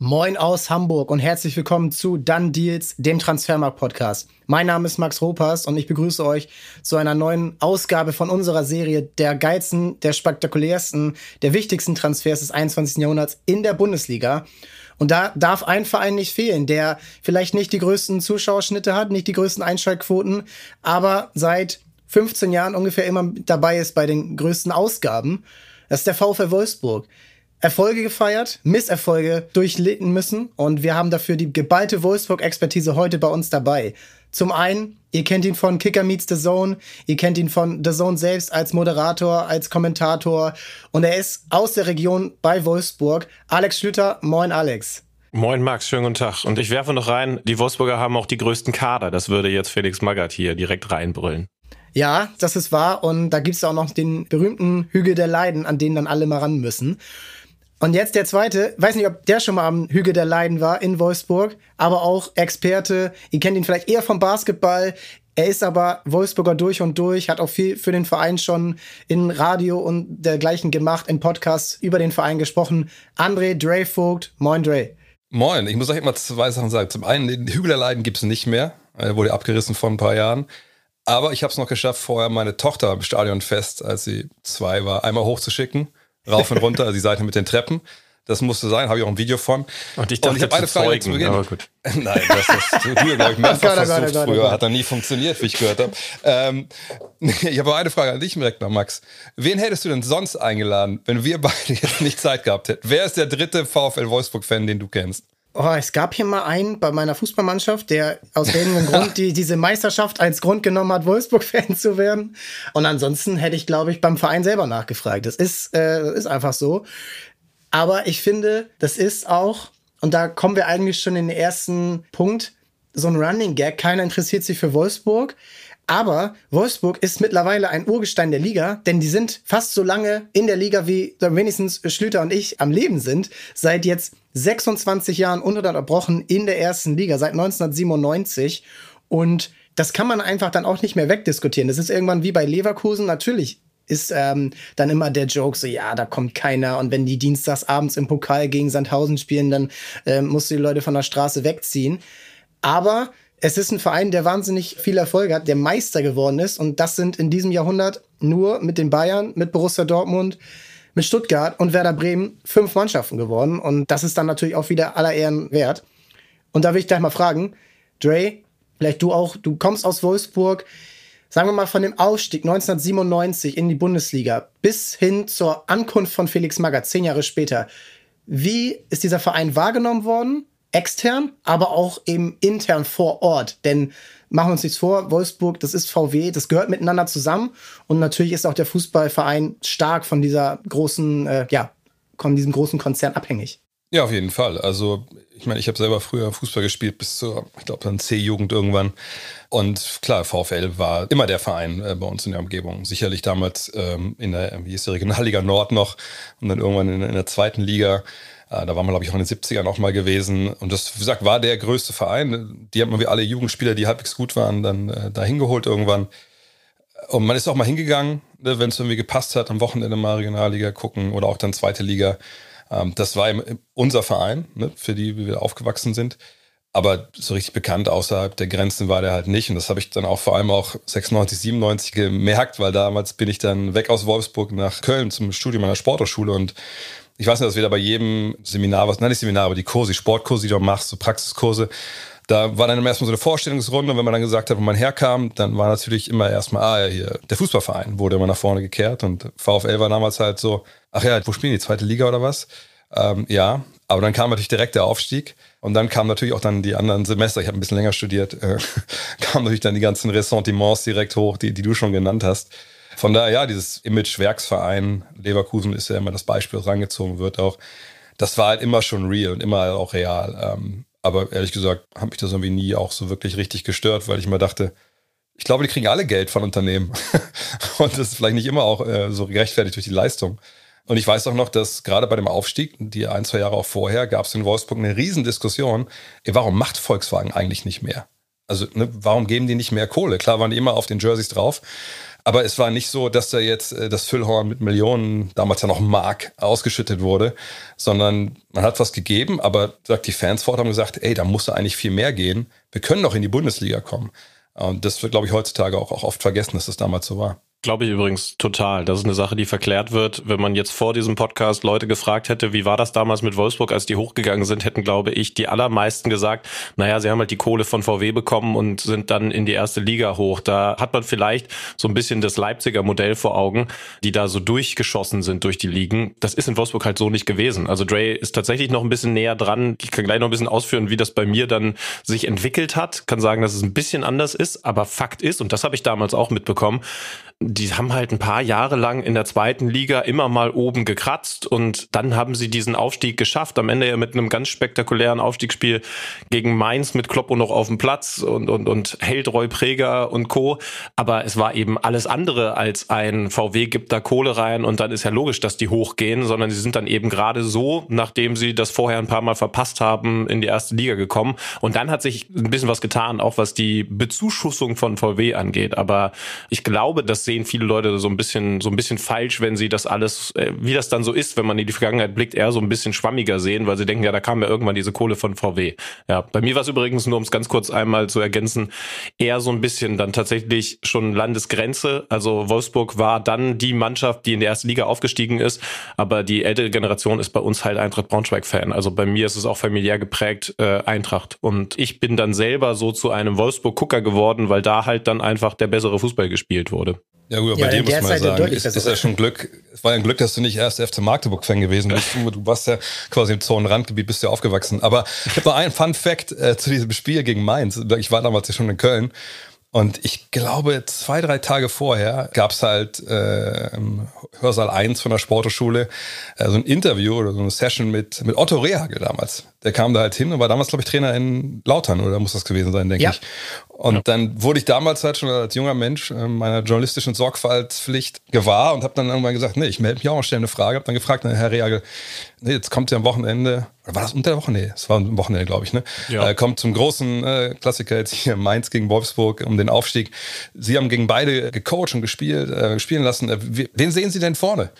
Moin aus Hamburg und herzlich willkommen zu Done Deals, dem Transfermarkt-Podcast. Mein Name ist Max Ropas und ich begrüße euch zu einer neuen Ausgabe von unserer Serie der geilsten, der spektakulärsten, der wichtigsten Transfers des 21. Jahrhunderts in der Bundesliga. Und da darf ein Verein nicht fehlen, der vielleicht nicht die größten Zuschauerschnitte hat, nicht die größten Einschaltquoten, aber seit 15 Jahren ungefähr immer dabei ist bei den größten Ausgaben. Das ist der VfL Wolfsburg. Erfolge gefeiert, Misserfolge durchlitten müssen und wir haben dafür die geballte Wolfsburg-Expertise heute bei uns dabei. Zum einen, ihr kennt ihn von Kicker Meets the Zone, ihr kennt ihn von The Zone selbst als Moderator, als Kommentator und er ist aus der Region bei Wolfsburg. Alex Schlüter, moin Alex. Moin Max, schönen guten Tag. Und ich werfe noch rein, die Wolfsburger haben auch die größten Kader. Das würde jetzt Felix Magath hier direkt reinbrüllen. Ja, das ist wahr. Und da gibt es auch noch den berühmten Hügel der Leiden, an denen dann alle mal ran müssen. Und jetzt der zweite, weiß nicht, ob der schon mal am Hügel der Leiden war in Wolfsburg, aber auch Experte. Ihr kennt ihn vielleicht eher vom Basketball. Er ist aber Wolfsburger durch und durch, hat auch viel für den Verein schon in Radio und dergleichen gemacht, in Podcasts über den Verein gesprochen. André Dre Vogt, moin Dre. Moin, ich muss euch immer zwei Sachen sagen. Zum einen, den Hügel der Leiden gibt es nicht mehr. Er wurde abgerissen vor ein paar Jahren. Aber ich habe es noch geschafft, vorher meine Tochter im Stadionfest, als sie zwei war, einmal hochzuschicken rauf und runter, die Seite mit den Treppen. Das musste sein, habe ich auch ein Video von. Und ich, dachte, und ich habe eine Frage Zeugen, zu Beginn. Aber gut. Nein, das hast du, glaube ich, mehrfach versucht oh früher. Hat dann nie funktioniert, wie ich gehört habe. Ähm, ich habe eine Frage an dich direkt noch, Max. Wen hättest du denn sonst eingeladen, wenn wir beide jetzt nicht Zeit gehabt hätten? Wer ist der dritte VfL Wolfsburg-Fan, den du kennst? Oh, es gab hier mal einen bei meiner Fußballmannschaft, der aus irgendeinem Grund die, diese Meisterschaft als Grund genommen hat, Wolfsburg-Fan zu werden. Und ansonsten hätte ich, glaube ich, beim Verein selber nachgefragt. Das ist, äh, ist einfach so. Aber ich finde, das ist auch, und da kommen wir eigentlich schon in den ersten Punkt, so ein Running Gag. Keiner interessiert sich für Wolfsburg. Aber Wolfsburg ist mittlerweile ein Urgestein der Liga, denn die sind fast so lange in der Liga, wie wenigstens Schlüter und ich am Leben sind. Seit jetzt 26 Jahren ununterbrochen in der ersten Liga, seit 1997. Und das kann man einfach dann auch nicht mehr wegdiskutieren. Das ist irgendwann wie bei Leverkusen. Natürlich ist ähm, dann immer der Joke so, ja, da kommt keiner. Und wenn die dienstags abends im Pokal gegen Sandhausen spielen, dann äh, musst du die Leute von der Straße wegziehen. Aber es ist ein Verein, der wahnsinnig viel Erfolg hat, der Meister geworden ist. Und das sind in diesem Jahrhundert nur mit den Bayern, mit Borussia Dortmund, mit Stuttgart und Werder Bremen fünf Mannschaften geworden. Und das ist dann natürlich auch wieder aller Ehren wert. Und da will ich gleich mal fragen, Dre, vielleicht du auch, du kommst aus Wolfsburg, sagen wir mal von dem Aufstieg 1997 in die Bundesliga bis hin zur Ankunft von Felix Magath, zehn Jahre später. Wie ist dieser Verein wahrgenommen worden? Extern, aber auch eben intern vor Ort. Denn machen wir uns nichts vor, Wolfsburg, das ist VW, das gehört miteinander zusammen. Und natürlich ist auch der Fußballverein stark von dieser großen, äh, ja, von diesem großen Konzern abhängig. Ja, auf jeden Fall. Also, ich meine, ich habe selber früher Fußball gespielt bis zur, ich glaube, dann C-Jugend irgendwann. Und klar, VfL war immer der Verein äh, bei uns in der Umgebung. Sicherlich damals ähm, in der, wie ist die Regionalliga Nord noch und dann irgendwann in, in der zweiten Liga. Äh, da waren wir, glaube ich, auch in den 70ern auch mal gewesen. Und das, wie gesagt, war der größte Verein. Die haben wir alle Jugendspieler, die halbwegs gut waren, dann äh, da hingeholt irgendwann. Und man ist auch mal hingegangen, ne, wenn es irgendwie gepasst hat, am Wochenende mal Regionalliga gucken oder auch dann zweite Liga. Ähm, das war unser Verein, ne, für die wir aufgewachsen sind. Aber so richtig bekannt außerhalb der Grenzen war der halt nicht. Und das habe ich dann auch vor allem auch 96, 97 gemerkt, weil damals bin ich dann weg aus Wolfsburg nach Köln zum Studium der Sporthochschule und ich weiß nicht, dass wir da bei jedem Seminar, was, nein, nicht Seminar, aber die Kurse, die Sportkurse, die du machst, so Praxiskurse, da war dann erstmal so eine Vorstellungsrunde und wenn man dann gesagt hat, wo man herkam, dann war natürlich immer erstmal, ah ja, hier, der Fußballverein wurde immer nach vorne gekehrt und VfL war damals halt so, ach ja, wo spielen die, zweite Liga oder was? Ähm, ja, aber dann kam natürlich direkt der Aufstieg und dann kamen natürlich auch dann die anderen Semester, ich habe ein bisschen länger studiert, äh, kamen natürlich dann die ganzen Ressentiments direkt hoch, die, die du schon genannt hast. Von daher, ja, dieses Image Werksverein, Leverkusen ist ja immer das Beispiel, das rangezogen wird auch. Das war halt immer schon real und immer auch real. Ähm, aber ehrlich gesagt, hat mich das irgendwie nie auch so wirklich richtig gestört, weil ich immer dachte, ich glaube, die kriegen alle Geld von Unternehmen. und das ist vielleicht nicht immer auch äh, so gerechtfertigt durch die Leistung. Und ich weiß auch noch, dass gerade bei dem Aufstieg, die ein, zwei Jahre auch vorher, gab es in Wolfsburg eine Riesendiskussion, ey, warum macht Volkswagen eigentlich nicht mehr? Also, ne, warum geben die nicht mehr Kohle? Klar waren die immer auf den Jerseys drauf, Aber es war nicht so, dass da jetzt äh, das Füllhorn mit Millionen, damals ja noch Mark, ausgeschüttet wurde, sondern man hat was gegeben, aber sagt die Fans vor Ort haben gesagt, ey, da muss da eigentlich viel mehr gehen. Wir können doch in die Bundesliga kommen. Und das wird, glaube ich, heutzutage auch, auch oft vergessen, dass das damals so war. Glaube ich übrigens total. Das ist eine Sache, die verklärt wird. Wenn man jetzt vor diesem Podcast Leute gefragt hätte, wie war das damals mit Wolfsburg, als die hochgegangen sind, hätten, glaube ich, die allermeisten gesagt, naja, sie haben halt die Kohle von VW bekommen und sind dann in die erste Liga hoch. Da hat man vielleicht so ein bisschen das Leipziger Modell vor Augen, die da so durchgeschossen sind durch die Ligen. Das ist in Wolfsburg halt so nicht gewesen. Also Dre ist tatsächlich noch ein bisschen näher dran. Ich kann gleich noch ein bisschen ausführen, wie das bei mir dann sich entwickelt hat. Kann sagen, dass es ein bisschen anders ist, aber Fakt ist, und das habe ich damals auch mitbekommen, die haben halt ein paar Jahre lang in der zweiten Liga immer mal oben gekratzt und dann haben sie diesen Aufstieg geschafft. Am Ende ja mit einem ganz spektakulären Aufstiegsspiel gegen Mainz mit Kloppo noch auf dem Platz und, und, und Heldroy Präger und Co. Aber es war eben alles andere als ein VW gibt da Kohle rein und dann ist ja logisch, dass die hochgehen, sondern sie sind dann eben gerade so, nachdem sie das vorher ein paar Mal verpasst haben, in die erste Liga gekommen. Und dann hat sich ein bisschen was getan, auch was die Bezuschussung von VW angeht. Aber ich glaube, dass sehen viele Leute so ein bisschen, so ein bisschen falsch, wenn sie das alles, äh, wie das dann so ist, wenn man in die Vergangenheit blickt, eher so ein bisschen schwammiger sehen, weil sie denken, ja, da kam ja irgendwann diese Kohle von VW. Ja, bei mir war es übrigens, nur um es ganz kurz einmal zu ergänzen, eher so ein bisschen dann tatsächlich schon Landesgrenze. Also Wolfsburg war dann die Mannschaft, die in der ersten Liga aufgestiegen ist, aber die ältere Generation ist bei uns halt Eintracht Braunschweig-Fan. Also bei mir ist es auch familiär geprägt, äh, Eintracht. Und ich bin dann selber so zu einem Wolfsburg-Gucker geworden, weil da halt dann einfach der bessere Fußball gespielt wurde. Ja gut, ja, bei dir muss man sagen, ist, ist ja schon Glück, es war ja ein Glück, dass du nicht erst FC Magdeburg-Fan gewesen bist. Du, du warst ja quasi im Zonenrandgebiet, bist ja aufgewachsen. Aber ich habe noch einen Fun-Fact äh, zu diesem Spiel gegen Mainz. Ich war damals ja schon in Köln. Und ich glaube, zwei, drei Tage vorher gab es halt äh, im Hörsaal 1 von der Sporteschule äh, so ein Interview oder so eine Session mit, mit Otto Rehagel damals. Der kam da halt hin und war damals, glaube ich, Trainer in Lautern, oder muss das gewesen sein, denke ja. ich. Und ja. dann wurde ich damals halt schon als junger Mensch äh, meiner journalistischen Sorgfaltspflicht gewahr und habe dann irgendwann gesagt, nee, ich melde mich auch und stelle eine Frage. Habe dann gefragt, Herr Rehagel, nee, jetzt kommt ja am Wochenende, oder war das unter der Woche? Nee, es war am Wochenende, glaube ich, ne? Ja. Äh, kommt zum großen äh, Klassiker jetzt hier Mainz gegen Wolfsburg um den Aufstieg. Sie haben gegen beide gecoacht und gespielt, äh, spielen lassen. Äh, wen sehen Sie denn vorne?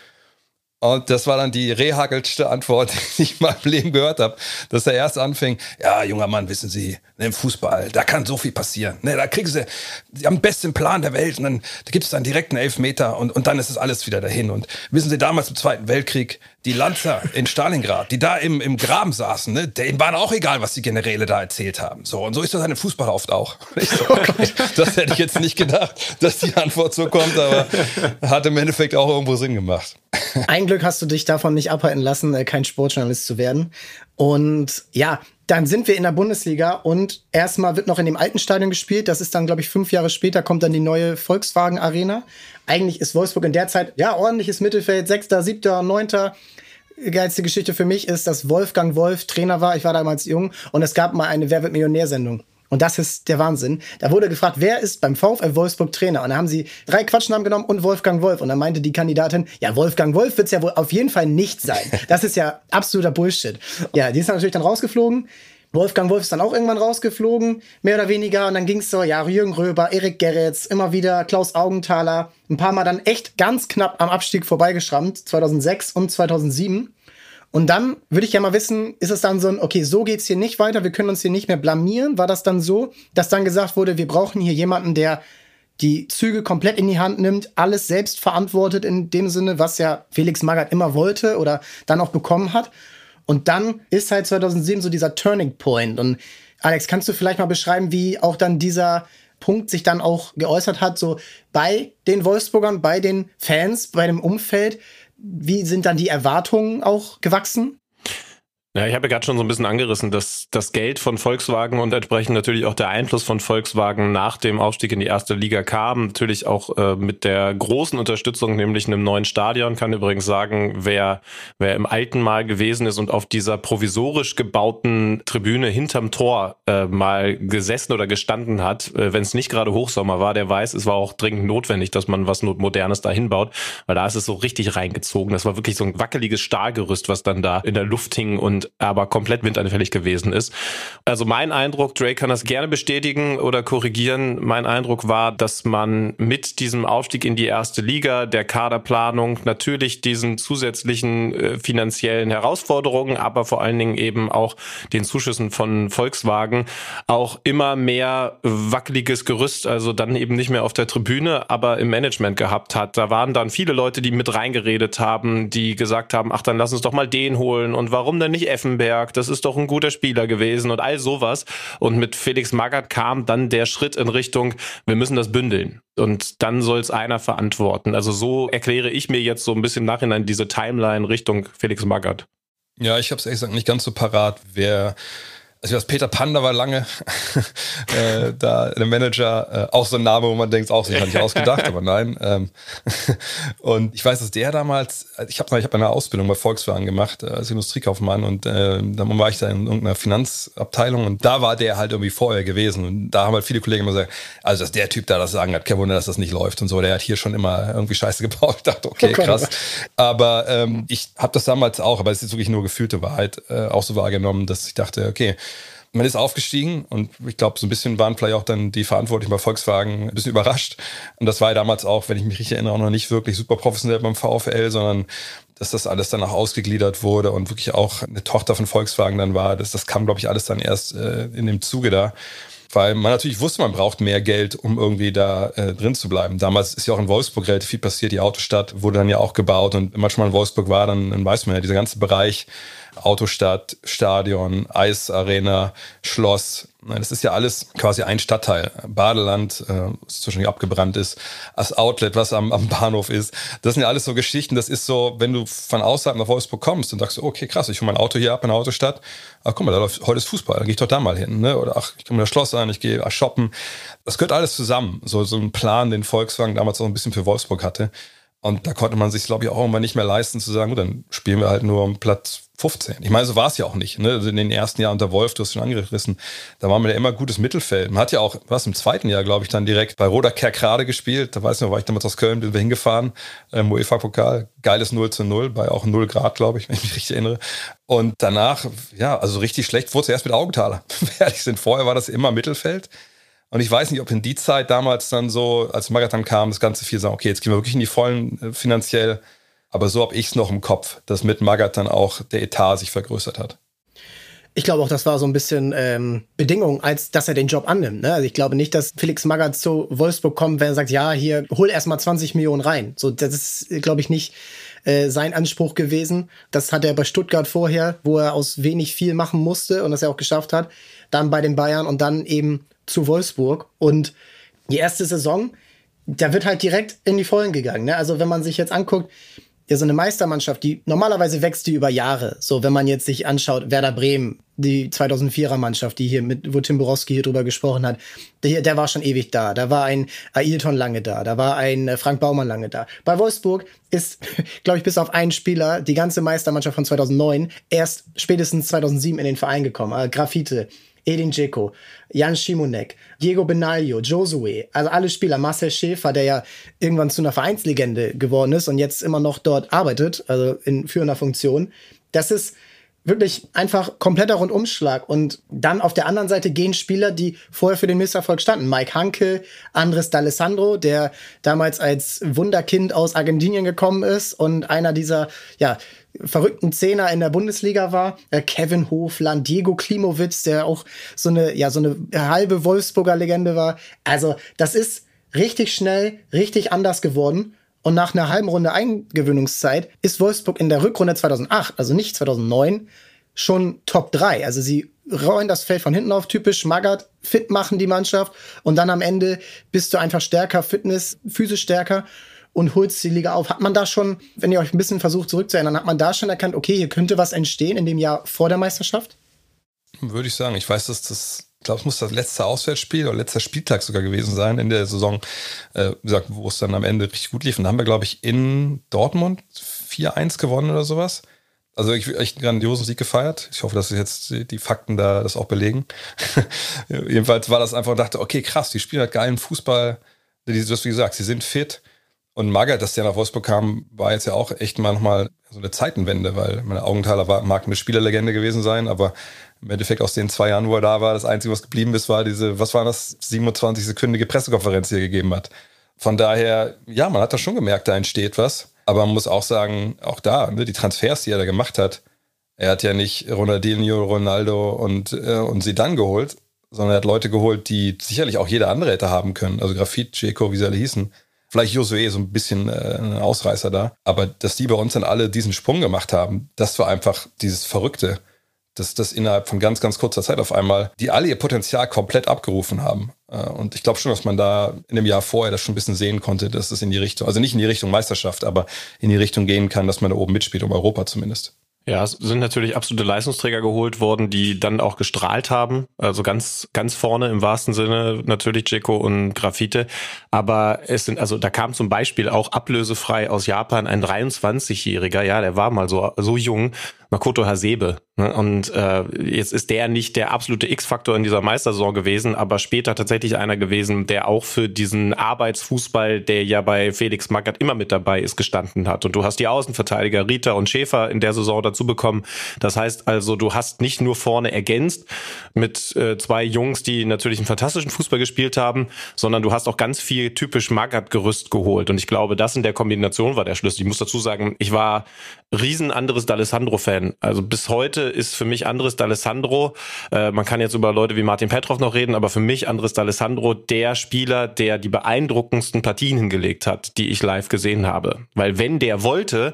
Und das war dann die rehagelste Antwort, die ich in meinem Leben gehört habe, dass er erst anfing, ja, junger Mann, wissen Sie, ne, im Fußball, da kann so viel passieren. Ne, da kriegen Sie, Sie haben den besten Plan der Welt und dann da gibt es dann direkt einen Elfmeter und, und dann ist es alles wieder dahin. Und wissen Sie, damals im Zweiten Weltkrieg, die Lanzer in Stalingrad, die da im, im Graben saßen, ne, denen waren auch egal, was die Generäle da erzählt haben. So, und so ist das im Fußball oft auch. So, okay, das hätte ich jetzt nicht gedacht, dass die Antwort so kommt, aber hat im Endeffekt auch irgendwo Sinn gemacht. Ein Glück hast du dich davon nicht abhalten lassen, äh, kein Sportjournalist zu werden. Und ja, dann sind wir in der Bundesliga und erstmal wird noch in dem alten Stadion gespielt. Das ist dann, glaube ich, fünf Jahre später kommt dann die neue Volkswagen Arena. Eigentlich ist Wolfsburg in der Zeit, ja, ordentliches Mittelfeld, sechster, siebter, neunter. Geilste Geschichte für mich ist, dass Wolfgang Wolf Trainer war. Ich war damals jung und es gab mal eine Wer wird Millionär-Sendung. Und das ist der Wahnsinn. Da wurde gefragt, wer ist beim VfL Wolfsburg Trainer? Und da haben sie drei Quatschnamen genommen und Wolfgang Wolf. Und dann meinte die Kandidatin, ja, Wolfgang Wolf wird es ja wohl auf jeden Fall nicht sein. Das ist ja absoluter Bullshit. Ja, die ist dann natürlich dann rausgeflogen. Wolfgang Wolf ist dann auch irgendwann rausgeflogen, mehr oder weniger. Und dann ging es so, ja, Jürgen Röber, Erik Gerritz, immer wieder Klaus Augenthaler. Ein paar Mal dann echt ganz knapp am Abstieg vorbeigeschrammt, 2006 und 2007. Und dann würde ich ja mal wissen, ist es dann so ein, okay, so geht's hier nicht weiter, wir können uns hier nicht mehr blamieren? War das dann so, dass dann gesagt wurde, wir brauchen hier jemanden, der die Züge komplett in die Hand nimmt, alles selbst verantwortet in dem Sinne, was ja Felix Magath immer wollte oder dann auch bekommen hat. Und dann ist halt 2007 so dieser Turning Point. Und Alex, kannst du vielleicht mal beschreiben, wie auch dann dieser Punkt sich dann auch geäußert hat, so bei den Wolfsburgern, bei den Fans, bei dem Umfeld, wie sind dann die Erwartungen auch gewachsen? Ja, ich habe ja gerade schon so ein bisschen angerissen, dass das Geld von Volkswagen und entsprechend natürlich auch der Einfluss von Volkswagen nach dem Aufstieg in die erste Liga kam. Natürlich auch äh, mit der großen Unterstützung, nämlich einem neuen Stadion. Kann übrigens sagen, wer, wer im alten Mal gewesen ist und auf dieser provisorisch gebauten Tribüne hinterm Tor äh, mal gesessen oder gestanden hat, äh, wenn es nicht gerade Hochsommer war, der weiß, es war auch dringend notwendig, dass man was Modernes da hinbaut, weil da ist es so richtig reingezogen. Das war wirklich so ein wackeliges Stahlgerüst, was dann da in der Luft hing und und aber komplett windanfällig gewesen ist. Also mein Eindruck, Drake kann das gerne bestätigen oder korrigieren. Mein Eindruck war, dass man mit diesem Aufstieg in die erste Liga, der Kaderplanung, natürlich diesen zusätzlichen äh, finanziellen Herausforderungen, aber vor allen Dingen eben auch den Zuschüssen von Volkswagen auch immer mehr wackeliges Gerüst, also dann eben nicht mehr auf der Tribüne, aber im Management gehabt hat. Da waren dann viele Leute, die mit reingeredet haben, die gesagt haben, ach, dann lass uns doch mal den holen und warum denn nicht Effenberg? Das ist doch ein guter Spieler gewesen und all sowas. Und mit Felix Magath kam dann der Schritt in Richtung, wir müssen das bündeln. Und dann soll es einer verantworten. Also so erkläre ich mir jetzt so ein bisschen im Nachhinein diese Timeline Richtung Felix Magath. Ja, ich habe es ehrlich gesagt nicht ganz so parat, wer also das Peter Panda war lange äh, da der Manager, äh, auch so ein Name, wo man denkt, auch sich nicht ausgedacht, aber nein. Ähm, und ich weiß, dass der damals, ich habe ich hab eine Ausbildung bei Volkswagen gemacht äh, als Industriekaufmann und äh, dann war ich da in irgendeiner Finanzabteilung und da war der halt irgendwie vorher gewesen und da haben halt viele Kollegen immer gesagt, also dass der Typ da das sagen hat, kein Wunder, dass das nicht läuft und so, der hat hier schon immer irgendwie Scheiße gebaut. Ich dachte, okay, krass. Aber ähm, ich habe das damals auch, aber es ist wirklich nur gefühlte Wahrheit, äh, auch so wahrgenommen, dass ich dachte, okay, man ist aufgestiegen und ich glaube, so ein bisschen waren vielleicht auch dann die Verantwortlichen bei Volkswagen ein bisschen überrascht. Und das war ja damals auch, wenn ich mich richtig erinnere, auch noch nicht wirklich super professionell beim VfL, sondern dass das alles dann auch ausgegliedert wurde und wirklich auch eine Tochter von Volkswagen dann war. Das, das kam, glaube ich, alles dann erst äh, in dem Zuge da. Weil man natürlich wusste, man braucht mehr Geld, um irgendwie da äh, drin zu bleiben. Damals ist ja auch in Wolfsburg relativ viel passiert. Die Autostadt wurde dann ja auch gebaut und wenn man schon mal in Wolfsburg war, dann, dann weiß man ja, dieser ganze Bereich Autostadt, Stadion, Eisarena, Schloss. Das ist ja alles quasi ein Stadtteil. Badeland, äh, was zwischendurch abgebrannt ist, das Outlet, was am, am Bahnhof ist. Das sind ja alles so Geschichten. Das ist so, wenn du von außerhalb nach Wolfsburg kommst und sagst, okay, krass, ich hole mein Auto hier ab in der Autostadt. Ach, guck mal, da läuft, heute ist Fußball, dann gehe ich doch da mal hin. Ne? Oder ach, ich komme das Schloss an, ich gehe shoppen. Das gehört alles zusammen. So, so ein Plan, den Volkswagen damals auch ein bisschen für Wolfsburg hatte. Und da konnte man sich, glaube ich, auch immer nicht mehr leisten zu sagen, gut, dann spielen wir halt nur um Platz 15. Ich meine, so war es ja auch nicht. Ne? Also in den ersten Jahren unter Wolf, du hast schon angerissen, da waren wir ja immer gutes Mittelfeld. Man hat ja auch, was im zweiten Jahr, glaube ich, dann direkt bei Roda Kerkrade gespielt. Da weiß ich noch, war ich damals aus Köln, bin wir hingefahren, ähm, UEFA-Pokal, geiles 0 zu 0, bei auch 0 Grad, glaube ich, wenn ich mich richtig erinnere. Und danach, ja, also richtig schlecht wurde es erst mit Augenthaler. Ehrlich sind, vorher war das immer Mittelfeld. Und ich weiß nicht, ob in die Zeit damals dann so, als Marathon kam, das Ganze viel sagen, okay, jetzt gehen wir wirklich in die Vollen äh, finanziell aber so habe ich es noch im Kopf, dass mit Magath dann auch der Etat sich vergrößert hat. Ich glaube auch, das war so ein bisschen ähm, Bedingung, als dass er den Job annimmt. Ne? Also ich glaube nicht, dass Felix Magath zu Wolfsburg kommt, wenn er sagt, ja, hier, hol erstmal 20 Millionen rein. So, das ist, glaube ich, nicht äh, sein Anspruch gewesen. Das hat er bei Stuttgart vorher, wo er aus wenig viel machen musste und das er auch geschafft hat. Dann bei den Bayern und dann eben zu Wolfsburg. Und die erste Saison, da wird halt direkt in die Vollen gegangen. Ne? Also wenn man sich jetzt anguckt, ja, so eine Meistermannschaft, die normalerweise wächst die über Jahre. So, wenn man jetzt sich anschaut, Werder Bremen, die 2004er Mannschaft, die hier mit, wo Tim Borowski hier drüber gesprochen hat, der, der war schon ewig da. Da war ein Ailton lange da. Da war ein äh, Frank Baumann lange da. Bei Wolfsburg ist, glaube ich, bis auf einen Spieler die ganze Meistermannschaft von 2009 erst spätestens 2007 in den Verein gekommen. Äh, Grafite, Edin Dzeko, Jan Schimonek, Diego Benaglio, Josue, also alle Spieler, Marcel Schäfer, der ja irgendwann zu einer Vereinslegende geworden ist und jetzt immer noch dort arbeitet, also in führender Funktion. Das ist wirklich einfach kompletter Rundumschlag. Und dann auf der anderen Seite gehen Spieler, die vorher für den Misserfolg standen. Mike Hanke, Andres D'Alessandro, der damals als Wunderkind aus Argentinien gekommen ist und einer dieser, ja, verrückten Zehner in der Bundesliga war. Äh, Kevin Hofland, Diego Klimowitz, der auch so eine, ja, so eine halbe Wolfsburger Legende war. Also, das ist richtig schnell, richtig anders geworden. Und nach einer halben Runde Eingewöhnungszeit ist Wolfsburg in der Rückrunde 2008, also nicht 2009, schon Top 3. Also sie rollen das Feld von hinten auf, typisch Magath, fit machen die Mannschaft und dann am Ende bist du einfach stärker, Fitness, physisch stärker und holst die Liga auf. Hat man da schon, wenn ihr euch ein bisschen versucht zurückzuerinnern, hat man da schon erkannt, okay, hier könnte was entstehen in dem Jahr vor der Meisterschaft? Würde ich sagen. Ich weiß, dass das, ich glaube, es muss das letzte Auswärtsspiel oder letzter Spieltag sogar gewesen sein in der Saison, äh, wo es dann am Ende richtig gut lief. Und da haben wir, glaube ich, in Dortmund 4-1 gewonnen oder sowas. Also ich echt einen grandiosen Sieg gefeiert. Ich hoffe, dass jetzt die Fakten da das auch belegen. Jedenfalls war das einfach, dachte, okay, krass, die spielen halt geilen Fußball. Du hast wie gesagt, sie sind fit Und Magath, dass der nach Wolfsburg kam, war jetzt ja auch echt manchmal so eine Zeitenwende, weil meine Augenthaler war, mag eine Spielerlegende gewesen sein, aber im Endeffekt aus den zwei Jahren, wo er da war, das Einzige, was geblieben ist, war diese, was war das, 27-sekündige Pressekonferenz, die er gegeben hat. Von daher, ja, man hat da schon gemerkt, da entsteht was. Aber man muss auch sagen, auch da, ne, die Transfers, die er da gemacht hat, er hat ja nicht Ronaldinho, Ronaldo und, äh, und Zidane geholt, sondern er hat Leute geholt, die sicherlich auch jeder andere hätte haben können. Also Grafit, Ceco, wie sie alle hießen. Vielleicht Josué so ein bisschen äh, ein Ausreißer da. Aber dass die bei uns dann alle diesen Sprung gemacht haben, das war einfach dieses Verrückte. Dass das innerhalb von ganz, ganz kurzer Zeit auf einmal, die alle ihr Potenzial komplett abgerufen haben. Äh, und ich glaube schon, dass man da in dem Jahr vorher das schon ein bisschen sehen konnte, dass es in die Richtung, also nicht in die Richtung Meisterschaft, aber in die Richtung gehen kann, dass man da oben mitspielt, um Europa zumindest. Ja, es sind natürlich absolute Leistungsträger geholt worden, die dann auch gestrahlt haben. Also ganz, ganz vorne im wahrsten Sinne natürlich Jeko und Graffite. Aber es sind, also da kam zum Beispiel auch ablösefrei aus Japan ein 23-Jähriger, ja, der war mal so, so jung, Makoto Hasebe. Ne? Und äh, jetzt ist der nicht der absolute X-Faktor in dieser Meistersaison gewesen, aber später tatsächlich einer gewesen, der auch für diesen Arbeitsfußball, der ja bei Felix Magath immer mit dabei ist, gestanden hat. Und du hast die Außenverteidiger Rita und Schäfer in der Saison dazu bekommen. Das heißt also, du hast nicht nur vorne ergänzt mit äh, zwei Jungs, die natürlich einen fantastischen Fußball gespielt haben, sondern du hast auch ganz viel typisch Magath-Gerüst geholt. Und ich glaube, das in der Kombination war der Schlüssel. Ich muss dazu sagen, ich war riesen anderes D'Alessandro-Fan. Also bis heute ist für mich Andres D'Alessandro, äh, man kann jetzt über Leute wie Martin Petrov noch reden, aber für mich Andres D'Alessandro der Spieler, der die beeindruckendsten Partien hingelegt hat, die ich live gesehen habe. Weil wenn der wollte,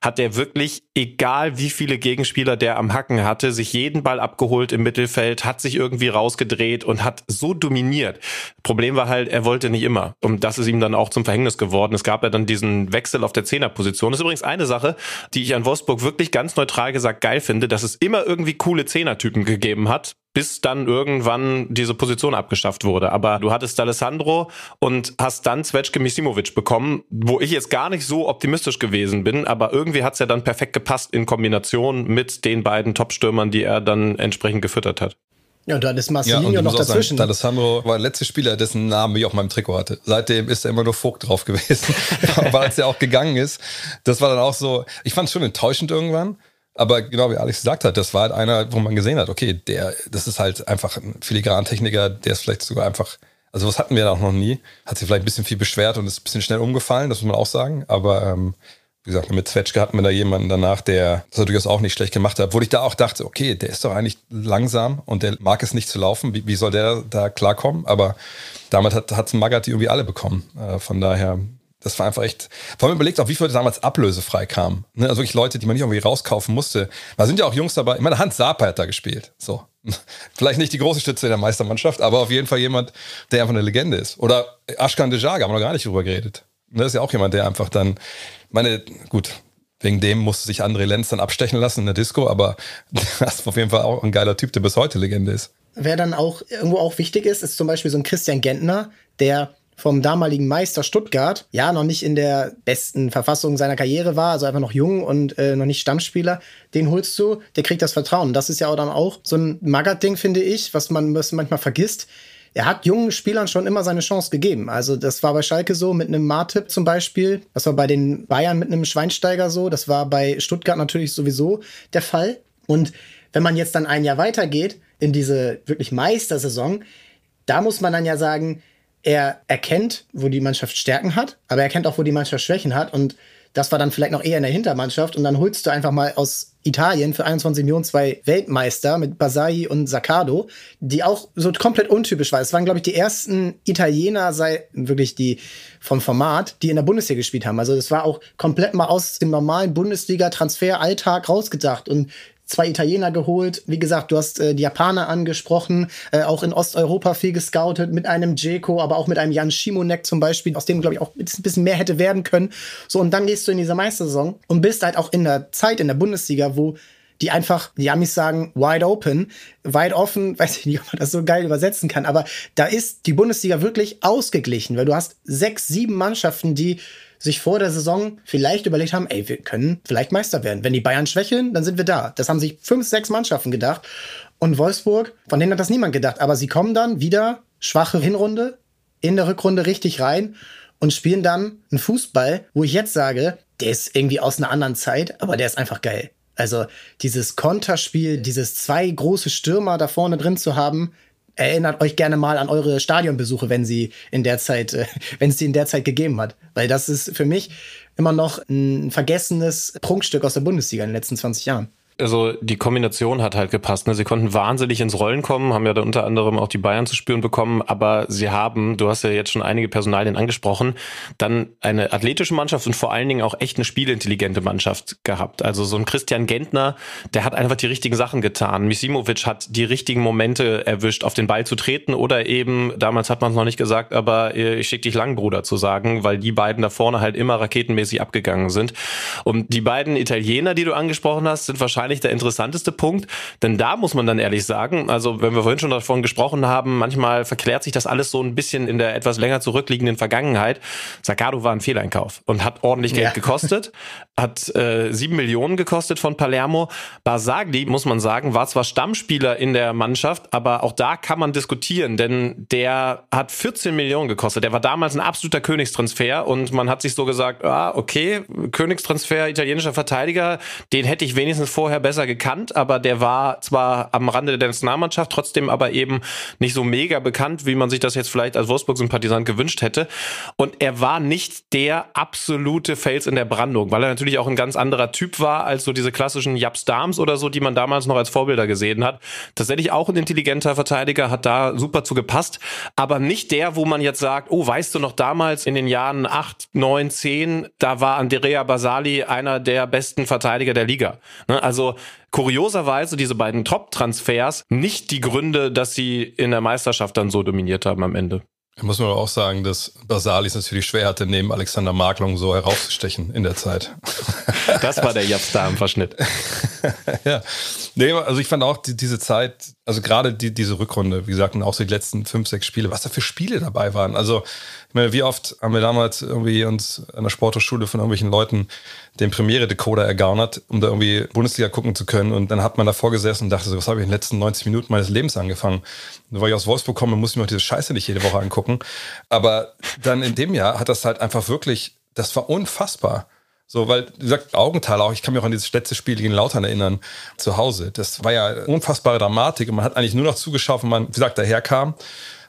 hat der wirklich, egal wie viele Gegenspieler der am Hacken hatte, sich jeden Ball abgeholt im Mittelfeld, hat sich irgendwie rausgedreht und hat so dominiert. Problem war halt, er wollte nicht immer. Und das ist ihm dann auch zum Verhängnis geworden. Es gab ja dann diesen Wechsel auf der Zehnerposition. Das ist übrigens eine Sache, die ich an Wolfsburg wirklich ganz neutral gesagt geil finde, dass es immer irgendwie coole Zehnertypen gegeben hat, bis dann irgendwann diese Position abgeschafft wurde. Aber du hattest Alessandro und hast dann Zvetschke Misimovic bekommen, wo ich jetzt gar nicht so optimistisch gewesen bin, aber irgendwie hat's ja dann perfekt gepasst in Kombination mit den beiden Top-Stürmern, die er dann entspreit gefüttert hat. Ja, und dann ist Marcelinho ja, noch dazwischen. Sagen, Alessandro war der letzte Spieler, dessen Namen ich auf meinem Trikot hatte. Seitdem ist er immer nur Vogt drauf gewesen. Aber als er auch gegangen ist, das war dann auch so, ich fand es schon enttäuschend irgendwann. Aber genau wie Alex gesagt hat, das war halt einer, wo man gesehen hat, okay, der, das ist halt einfach ein Filigrantechniker, der ist vielleicht sogar einfach, also was hatten wir da auch noch nie, hat sich vielleicht ein bisschen viel beschwert und ist ein bisschen schnell umgefallen, das muss man auch sagen. Aber ähm, wie gesagt, mit Zwetschke hatten wir da jemanden danach, der das durchaus auch nicht schlecht gemacht hat. Wo ich da auch dachte, okay, der ist doch eigentlich langsam und der mag es nicht zu laufen. Wie, wie soll der da klarkommen? Aber damit hat, hat Magath irgendwie alle bekommen. Äh, von daher, das war einfach echt. Vor allem überlegt auch, wie viele damals ablösefrei kamen. Ne? Also wirklich Leute, die man nicht irgendwie rauskaufen musste. Da sind ja auch Jungs dabei. Ich meine, Hans Saper hat da gespielt. So. Vielleicht nicht die große Stütze der Meistermannschaft, aber auf jeden Fall jemand, der einfach eine Legende ist. Oder Ashkan Dejaga, haben wir noch gar nicht drüber geredet. Das ist ja auch jemand, der einfach dann, meine, gut, wegen dem musste sich André Lenz dann abstechen lassen in der Disco, aber das ist auf jeden Fall auch ein geiler Typ, der bis heute Legende ist. Wer dann auch irgendwo auch wichtig ist, ist zum Beispiel so ein Christian Gentner, der vom damaligen Meister Stuttgart, ja, noch nicht in der besten Verfassung seiner Karriere war, also einfach noch jung und äh, noch nicht Stammspieler, den holst du, der kriegt das Vertrauen. Das ist ja auch dann auch so ein Magath-Ding, finde ich, was man manchmal vergisst er hat jungen Spielern schon immer seine Chance gegeben. Also das war bei Schalke so mit einem Martip zum Beispiel. Das war bei den Bayern mit einem Schweinsteiger so. Das war bei Stuttgart natürlich sowieso der Fall. Und wenn man jetzt dann ein Jahr weitergeht in diese wirklich Meistersaison, da muss man dann ja sagen, er erkennt, wo die Mannschaft Stärken hat, aber er erkennt auch, wo die Mannschaft Schwächen hat und das war dann vielleicht noch eher in der Hintermannschaft und dann holst du einfach mal aus Italien für 21 Millionen zwei Weltmeister mit Basai und Saccardo, die auch so komplett untypisch waren. Es waren, glaube ich, die ersten Italiener, sei wirklich die vom Format, die in der Bundesliga gespielt haben. Also das war auch komplett mal aus dem normalen Bundesliga-Transfer-Alltag rausgedacht und zwei Italiener geholt. Wie gesagt, du hast äh, die Japaner angesprochen, äh, auch in Osteuropa viel gescoutet mit einem Jeko, aber auch mit einem Jan Schimonek zum Beispiel, aus dem, glaube ich, auch ein bisschen mehr hätte werden können. So, und dann gehst du in diese Meistersaison und bist halt auch in der Zeit in der Bundesliga, wo die einfach, die Amis sagen, wide open, wide offen, weiß ich nicht, ob man das so geil übersetzen kann, aber da ist die Bundesliga wirklich ausgeglichen, weil du hast sechs, sieben Mannschaften, die sich vor der Saison vielleicht überlegt haben, ey, wir können vielleicht Meister werden. Wenn die Bayern schwächeln, dann sind wir da. Das haben sich fünf, sechs Mannschaften gedacht. Und Wolfsburg, von denen hat das niemand gedacht. Aber sie kommen dann wieder, schwache Hinrunde, in der Rückrunde richtig rein und spielen dann einen Fußball, wo ich jetzt sage, der ist irgendwie aus einer anderen Zeit, aber der ist einfach geil. Also dieses Konterspiel, dieses zwei große Stürmer da vorne drin zu haben, erinnert euch gerne mal an eure Stadionbesuche, wenn sie in der Zeit, äh, wenn es die in der Zeit gegeben hat. Weil das ist für mich immer noch ein vergessenes Prunkstück aus der Bundesliga in den letzten 20 Jahren also die Kombination hat halt gepasst. Ne? Sie konnten wahnsinnig ins Rollen kommen, haben ja da unter anderem auch die Bayern zu spüren bekommen, aber sie haben, du hast ja jetzt schon einige Personalien angesprochen, dann eine athletische Mannschaft und vor allen Dingen auch echt eine spielintelligente Mannschaft gehabt. Also so ein Christian Gentner, der hat einfach die richtigen Sachen getan. Misimovic hat die richtigen Momente erwischt, auf den Ball zu treten oder eben, damals hat man es noch nicht gesagt, aber äh, ich schick dich lang, Bruder, zu sagen, weil die beiden da vorne halt immer raketenmäßig abgegangen sind. Und die beiden Italiener, die du angesprochen hast, sind wahrscheinlich wahrscheinlich der interessanteste Punkt, denn da muss man dann ehrlich sagen, also wenn wir vorhin schon davon gesprochen haben, manchmal verklärt sich das alles so ein bisschen in der etwas länger zurückliegenden Vergangenheit. Sagado war ein Fehleinkauf und hat ordentlich Geld ja. gekostet, hat äh, sieben Millionen gekostet von Palermo. Basagli, muss man sagen, war zwar Stammspieler in der Mannschaft, aber auch da kann man diskutieren, denn der hat 14 Millionen gekostet. Der war damals ein absoluter Königstransfer und man hat sich so gesagt, ah, okay, Königstransfer, italienischer Verteidiger, den hätte ich wenigstens vorher besser gekannt, aber der war zwar am Rande der Nationalmannschaft, trotzdem aber eben nicht so mega bekannt, wie man sich das jetzt vielleicht als Wolfsburg-Sympathisant gewünscht hätte. Und er war nicht der absolute Fels in der Brandung, weil er natürlich auch ein ganz anderer Typ war als so diese klassischen Japs Dams oder so, die man damals noch als Vorbilder gesehen hat. Tatsächlich auch ein intelligenter Verteidiger, hat da super zu gepasst, aber nicht der, wo man jetzt sagt, oh, weißt du noch damals in den Jahren 8, 9, 10, da war Andrea Basali einer der besten Verteidiger der Liga. Ne? Also kurioserweise diese beiden Top-Transfers nicht die Gründe, dass sie in der Meisterschaft dann so dominiert haben am Ende. Da muss man auch sagen, dass Basalis natürlich schwer hatte, neben Alexander Marklung so herauszustechen in der Zeit. Das war der Japstar-Verschnitt. ja. Nee, also ich fand auch die, diese Zeit, also gerade die, diese Rückrunde, wie gesagt, und auch so die letzten fünf, sechs Spiele, was da für Spiele dabei waren. Also, ich meine, wie oft haben wir damals irgendwie uns an der Sporthochschule von irgendwelchen Leuten den Premiere-Decoder ergaunert, um da irgendwie Bundesliga gucken zu können. Und dann hat man davor gesessen und dachte so, was habe ich in den letzten 90 Minuten meines Lebens angefangen? Und weil ich aus Wolfsburg komme, muss ich mir auch diese Scheiße nicht jede Woche angucken. Aber dann in dem Jahr hat das halt einfach wirklich, das war unfassbar. So, weil, wie gesagt, Augenthal auch, ich kann mich auch an dieses letzte Spiel gegen Lautern erinnern, zu Hause. Das war ja unfassbare Dramatik und man hat eigentlich nur noch zugeschaut, wenn man, wie gesagt, daherkam,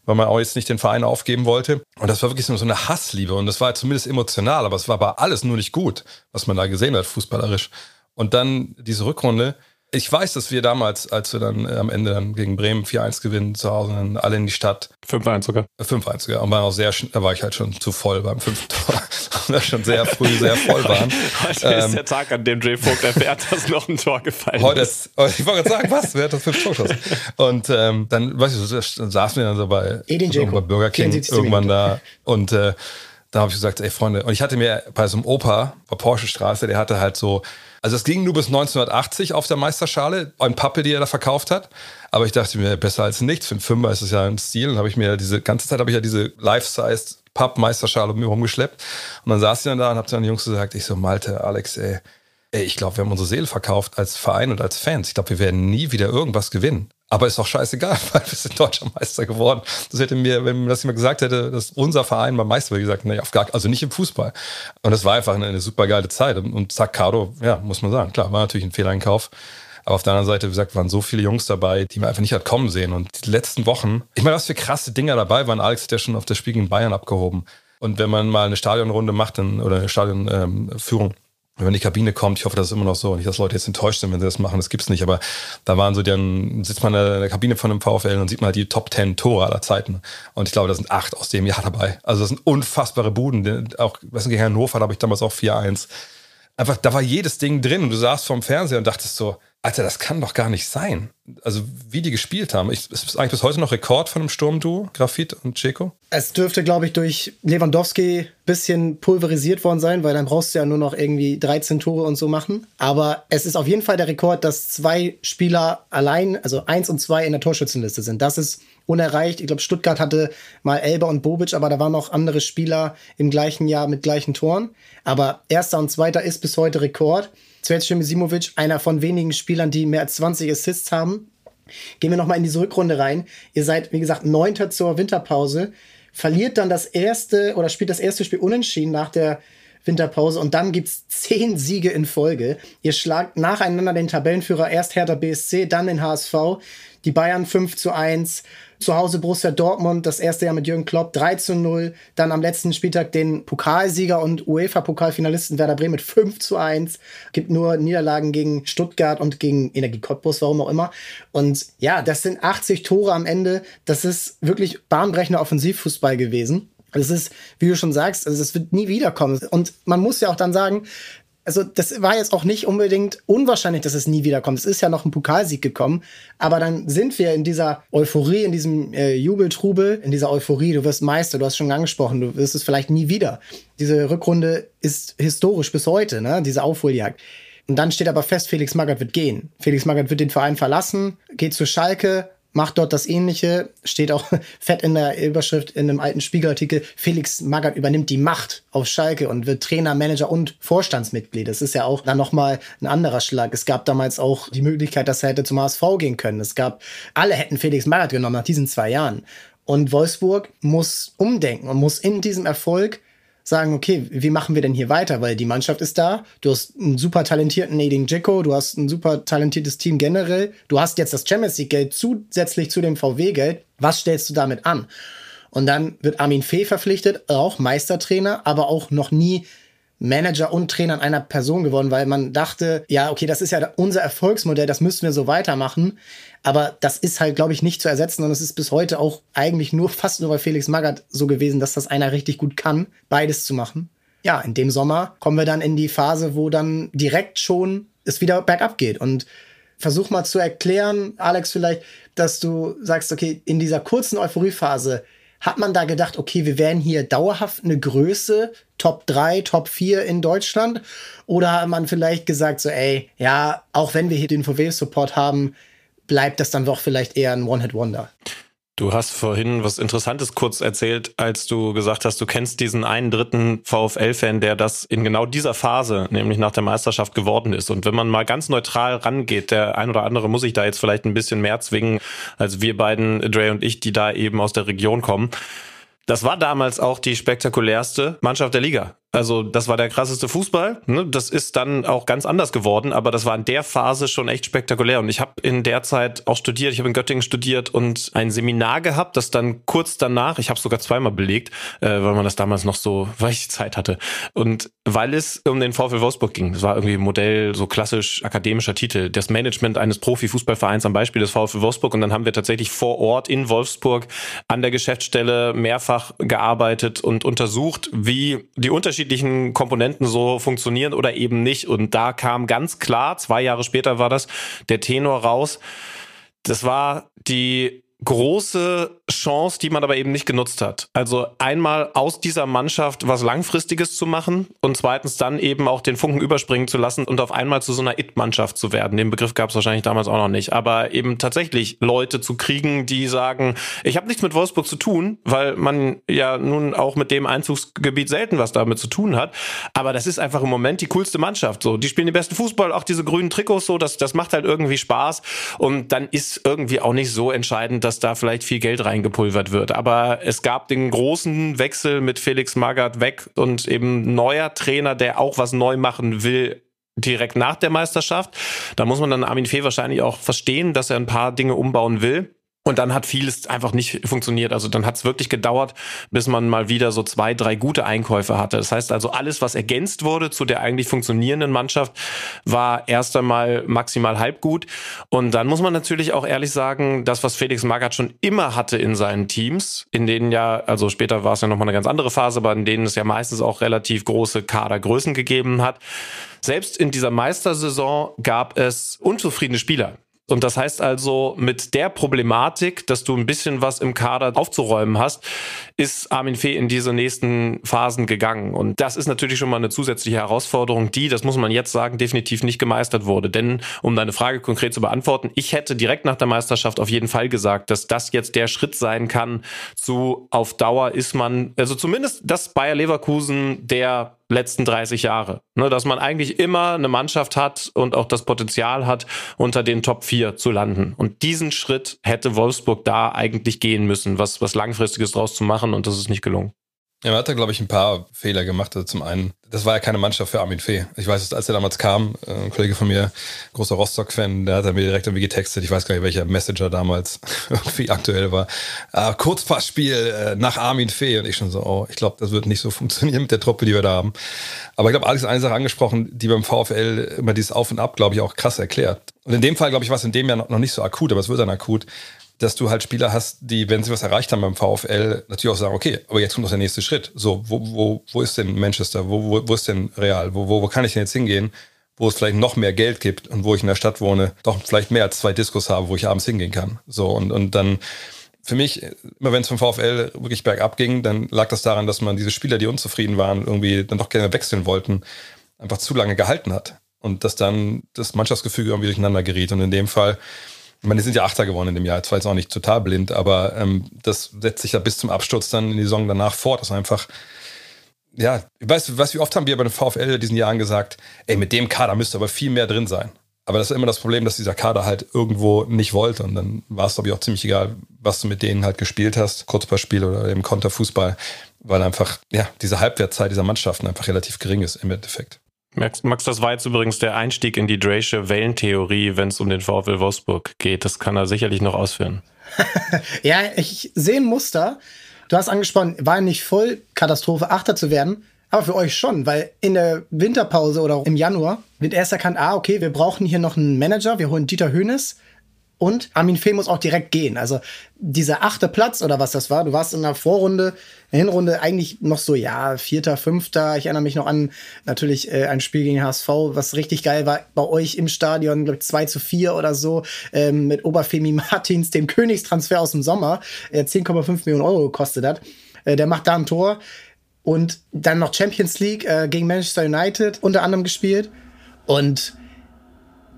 weil man auch jetzt nicht den Verein aufgeben wollte. Und das war wirklich so eine Hassliebe und das war zumindest emotional, aber es war aber alles nur nicht gut, was man da gesehen hat, fußballerisch. Und dann diese Rückrunde, ich weiß, dass wir damals, als wir dann äh, am Ende dann gegen Bremen 4-1 gewinnen zu Hause, dann alle in die Stadt. 5-1 sogar. 5-1 sogar. Und war auch sehr, da war ich halt schon zu voll beim fünften Tor. Und da schon sehr früh sehr voll waren. Heute ähm, ist der Tag, an dem Jay Vogt erfährt, dass noch ein Tor gefallen heute ist. ist. Ich wollte gerade sagen, was? Wer hat das fünf Tor geschossen? Und ähm, dann, weißt du, dann saßen wir dann so bei, so bei Burger King irgendwann da und äh, da habe ich gesagt, ey Freunde, und ich hatte mir bei so einem Opa, bei Porsche Straße, der hatte halt so also es ging nur bis 1980 auf der Meisterschale, ein Pappe, die er da verkauft hat. Aber ich dachte mir, besser als nichts. Für einen Fünfer ist es ja ein Stil. Und habe ich mir diese ganze Zeit habe ich ja diese Life-Sized Papp-Meisterschale mit mir rumgeschleppt. Und dann saß ich dann da und habe dann die Jungs gesagt, ich so, Malte, Alex, ey, ey ich glaube, wir haben unsere Seele verkauft als Verein und als Fans. Ich glaube, wir werden nie wieder irgendwas gewinnen. Aber ist doch scheißegal, weil wir sind deutscher Meister geworden. Das hätte mir, wenn mir das jemand gesagt hätte, dass unser Verein beim Meister wäre, gesagt, nee, auf gar, also nicht im Fußball. Und das war einfach eine, eine super geile Zeit. Und Zaccardo, ja, muss man sagen, klar, war natürlich ein Fehleinkauf. Aber auf der anderen Seite, wie gesagt, waren so viele Jungs dabei, die man einfach nicht hat kommen sehen. Und die letzten Wochen, ich meine, was für krasse Dinger dabei waren. Alex hat ja schon auf das Spiel gegen Bayern abgehoben. Und wenn man mal eine Stadionrunde macht dann, oder eine Stadionführung, ähm, wenn die Kabine kommt, ich hoffe, das ist immer noch so. Nicht, dass Leute jetzt enttäuscht sind, wenn sie das machen, das gibt's nicht. Aber da waren so, dann sitzt man in der Kabine von einem VfL und sieht man halt die Top 10 Tore aller Zeiten. Und ich glaube, da sind acht aus dem Jahr dabei. Also das sind unfassbare Buden. Auch, was gegen Hannover, da habe ich damals auch 4-1. Einfach, da war jedes Ding drin und du saßt vorm Fernseher und dachtest so, Alter, das kann doch gar nicht sein. Also, wie die gespielt haben. Ich, es ist eigentlich bis heute noch Rekord von einem Sturmduo, Grafit und Checo. Es dürfte, glaube ich, durch Lewandowski ein bisschen pulverisiert worden sein, weil dann brauchst du ja nur noch irgendwie 13 Tore und so machen. Aber es ist auf jeden Fall der Rekord, dass zwei Spieler allein, also eins und zwei in der Torschützenliste sind. Das ist unerreicht. Ich glaube, Stuttgart hatte mal Elber und Bobic, aber da waren noch andere Spieler im gleichen Jahr mit gleichen Toren. Aber erster und zweiter ist bis heute Rekord. Zvezda Misimovic, einer von wenigen Spielern, die mehr als 20 Assists haben. Gehen wir nochmal in diese Rückrunde rein. Ihr seid, wie gesagt, Neunter zur Winterpause. verliert dann das erste oder spielt das erste Spiel unentschieden nach der Winterpause und dann gibt's zehn Siege in Folge. Ihr schlagt nacheinander den Tabellenführer, erst Hertha BSC, dann den HSV, die Bayern 5 zu 1, zu Hause Borussia Dortmund, das erste Jahr mit Jürgen Klopp 3 zu 0, dann am letzten Spieltag den Pokalsieger und UEFA-Pokalfinalisten Werder Bremen mit 5 zu 1, gibt nur Niederlagen gegen Stuttgart und gegen Energie Cottbus, warum auch immer. Und ja, das sind 80 Tore am Ende, das ist wirklich bahnbrechender Offensivfußball gewesen. Das ist, wie du schon sagst, also es wird nie wiederkommen. Und man muss ja auch dann sagen, also das war jetzt auch nicht unbedingt unwahrscheinlich, dass es nie wiederkommt. Es ist ja noch ein Pokalsieg gekommen, aber dann sind wir in dieser Euphorie, in diesem äh, Jubeltrubel, in dieser Euphorie. Du wirst Meister, du hast schon angesprochen, du wirst es vielleicht nie wieder. Diese Rückrunde ist historisch bis heute, ne? Diese Aufholjagd. Und dann steht aber fest, Felix Magath wird gehen. Felix Magath wird den Verein verlassen, geht zu Schalke, macht dort das Ähnliche, steht auch fett in der Überschrift in einem alten Spiegelartikel, Felix Magath übernimmt die Macht auf Schalke und wird Trainer, Manager und Vorstandsmitglied. Das ist ja auch dann nochmal ein anderer Schlag. Es gab damals auch die Möglichkeit, dass er hätte zum HSV gehen können. Es gab, alle hätten Felix Magath genommen nach diesen zwei Jahren. Und Wolfsburg muss umdenken und muss in diesem Erfolg sagen, okay, wie machen wir denn hier weiter? Weil die Mannschaft ist da, du hast einen super talentierten Nading Dzeko, du hast ein super talentiertes Team generell, du hast jetzt das Champions League Geld zusätzlich zu dem VW Geld. Was stellst du damit an? Und dann wird Armin Fee verpflichtet, auch Meistertrainer, aber auch noch nie Manager und Trainer einer Person geworden, weil man dachte, ja, okay, das ist ja unser Erfolgsmodell, das müssen wir so weitermachen. Aber das ist halt, glaube ich, nicht zu ersetzen und es ist bis heute auch eigentlich nur fast nur bei Felix Magath so gewesen, dass das einer richtig gut kann, beides zu machen. Ja, in dem Sommer kommen wir dann in die Phase, wo dann direkt schon es wieder bergab geht und versuch mal zu erklären, Alex, vielleicht, dass du sagst, okay, in dieser kurzen Euphoriephase hat man da gedacht, okay, wir werden hier dauerhaft eine Größe, Top 3, Top 4 in Deutschland? Oder hat man vielleicht gesagt, so, ey, ja, auch wenn wir hier den VW-Support haben, bleibt das dann doch vielleicht eher ein One-Hit-Wonder? Du hast vorhin was Interessantes kurz erzählt, als du gesagt hast, du kennst diesen einen dritten VfL-Fan, der das in genau dieser Phase, nämlich nach der Meisterschaft geworden ist. Und wenn man mal ganz neutral rangeht, der ein oder andere muss sich da jetzt vielleicht ein bisschen mehr zwingen, als wir beiden, Dre und ich, die da eben aus der Region kommen. Das war damals auch die spektakulärste Mannschaft der Liga. Also das war der krasseste Fußball. Ne? Das ist dann auch ganz anders geworden, aber das war in der Phase schon echt spektakulär. Und ich habe in der Zeit auch studiert. Ich habe in Göttingen studiert und ein Seminar gehabt, das dann kurz danach, ich habe sogar zweimal belegt, äh, weil man das damals noch so, weil ich Zeit hatte. Und weil es um den VfL Wolfsburg ging. Das war irgendwie ein Modell, so klassisch akademischer Titel. Das Management eines Profifußballvereins am Beispiel des VfL Wolfsburg. Und dann haben wir tatsächlich vor Ort in Wolfsburg an der Geschäftsstelle mehrfach gearbeitet und untersucht, wie die Unterschiede unterschiedlichen Komponenten so funktionieren oder eben nicht. Und da kam ganz klar, zwei Jahre später war das, der Tenor raus. Das war die große Chance, die man aber eben nicht genutzt hat. Also einmal aus dieser Mannschaft was Langfristiges zu machen und zweitens dann eben auch den Funken überspringen zu lassen und auf einmal zu so einer It-Mannschaft zu werden. Den Begriff gab es wahrscheinlich damals auch noch nicht. Aber eben tatsächlich Leute zu kriegen, die sagen, ich habe nichts mit Wolfsburg zu tun, weil man ja nun auch mit dem Einzugsgebiet selten was damit zu tun hat. Aber das ist einfach im Moment die coolste Mannschaft. So, die spielen den besten Fußball, auch diese grünen Trikots so, das, das macht halt irgendwie Spaß. Und dann ist irgendwie auch nicht so entscheidend, dass da vielleicht viel Geld reingepulvert wird. Aber es gab den großen Wechsel mit Felix Magath weg und eben neuer Trainer, der auch was neu machen will, direkt nach der Meisterschaft. Da muss man dann Armin Fee wahrscheinlich auch verstehen, dass er ein paar Dinge umbauen will. Und dann hat vieles einfach nicht funktioniert. Also dann hat es wirklich gedauert, bis man mal wieder so zwei, drei gute Einkäufe hatte. Das heißt also, alles, was ergänzt wurde zu der eigentlich funktionierenden Mannschaft, war erst einmal maximal halb gut. Und dann muss man natürlich auch ehrlich sagen, das, was Felix Magath schon immer hatte in seinen Teams, in denen ja, also später war es ja nochmal eine ganz andere Phase, aber in denen es ja meistens auch relativ große Kadergrößen gegeben hat. Selbst in dieser Meistersaison gab es unzufriedene Spieler. Und das heißt also, mit der Problematik, dass du ein bisschen was im Kader aufzuräumen hast, ist Armin Fee in diese nächsten Phasen gegangen. Und das ist natürlich schon mal eine zusätzliche Herausforderung, die, das muss man jetzt sagen, definitiv nicht gemeistert wurde. Denn, um deine Frage konkret zu beantworten, ich hätte direkt nach der Meisterschaft auf jeden Fall gesagt, dass das jetzt der Schritt sein kann zu auf Dauer ist man, also zumindest das Bayer Leverkusen der letzten 30 Jahre. Ne, dass man eigentlich immer eine Mannschaft hat und auch das Potenzial hat, unter den Top 4 zu landen. Und diesen Schritt hätte Wolfsburg da eigentlich gehen müssen, was, was Langfristiges draus zu machen und das ist nicht gelungen. Ja, man hat da, glaube ich, ein paar Fehler gemacht. Also zum einen, das war ja keine Mannschaft für Armin Fee. Ich weiß, als er damals kam, äh, ein Kollege von mir, großer Rostock-Fan, der hat mir direkt irgendwie getextet, ich weiß gar nicht, welcher Messenger damals irgendwie aktuell war. Äh, Kurzpassspiel äh, nach Armin Fee. Und ich schon so, oh, ich glaube, das wird nicht so funktionieren mit der Truppe, die wir da haben. Aber ich glaube, Alex hat eine Sache angesprochen, die beim VfL immer dieses Auf und Ab, glaube ich, auch krass erklärt. Und in dem Fall, glaube ich, war es in dem Jahr noch nicht so akut, aber es wird dann akut dass du halt Spieler hast, die, wenn sie was erreicht haben beim VfL, natürlich auch sagen, okay, aber jetzt kommt noch der nächste Schritt. So, wo, wo, wo ist denn Manchester? Wo, wo, wo ist denn Real? Wo, wo, wo kann ich denn jetzt hingehen? Wo es vielleicht noch mehr Geld gibt und wo ich in der Stadt wohne, doch vielleicht mehr als zwei Diskos habe, wo ich abends hingehen kann. So, und, und dann, für mich, immer wenn es vom VfL wirklich bergab ging, dann lag das daran, dass man diese Spieler, die unzufrieden waren, irgendwie dann doch gerne wechseln wollten, einfach zu lange gehalten hat. Und dass dann das Mannschaftsgefüge irgendwie durcheinander geriet. Und in dem Fall, ich meine, die sind ja Achter geworden in dem Jahr. Zwar jetzt auch nicht total blind, aber ähm, das setzt sich ja bis zum Absturz dann in die Saison danach fort. Das ist einfach, ja, weißt du, was, wie oft haben wir bei den VfL diesen Jahren gesagt, ey, mit dem Kader müsste aber viel mehr drin sein. Aber das ist immer das Problem, dass dieser Kader halt irgendwo nicht wollte. Und dann war es, glaube ich, auch ziemlich egal, was du mit denen halt gespielt hast, Kurzballspiel oder eben Konterfußball, weil einfach, ja, diese Halbwertzeit dieser Mannschaften einfach relativ gering ist im Endeffekt. Max, Max, das war jetzt übrigens der Einstieg in die Draysche Wellentheorie, wenn es um den VfL Wolfsburg geht. Das kann er sicherlich noch ausführen. ja, ich sehe ein Muster. Du hast angesprochen, war nicht voll Katastrophe, Achter zu werden. Aber für euch schon, weil in der Winterpause oder im Januar wird erst erkannt, ah, okay, wir brauchen hier noch einen Manager, wir holen Dieter Hönes und Armin Fee muss auch direkt gehen. Also dieser achte Platz oder was das war, du warst in der Vorrunde, in der Hinrunde eigentlich noch so, ja, vierter, fünfter. Ich erinnere mich noch an natürlich äh, ein Spiel gegen HSV, was richtig geil war bei euch im Stadion, glaube ich, 2 zu 4 oder so, ähm, mit Oberfemi Martins, dem Königstransfer aus dem Sommer, äh, 10,5 Millionen Euro gekostet hat. Äh, der macht da ein Tor und dann noch Champions League äh, gegen Manchester United unter anderem gespielt. Und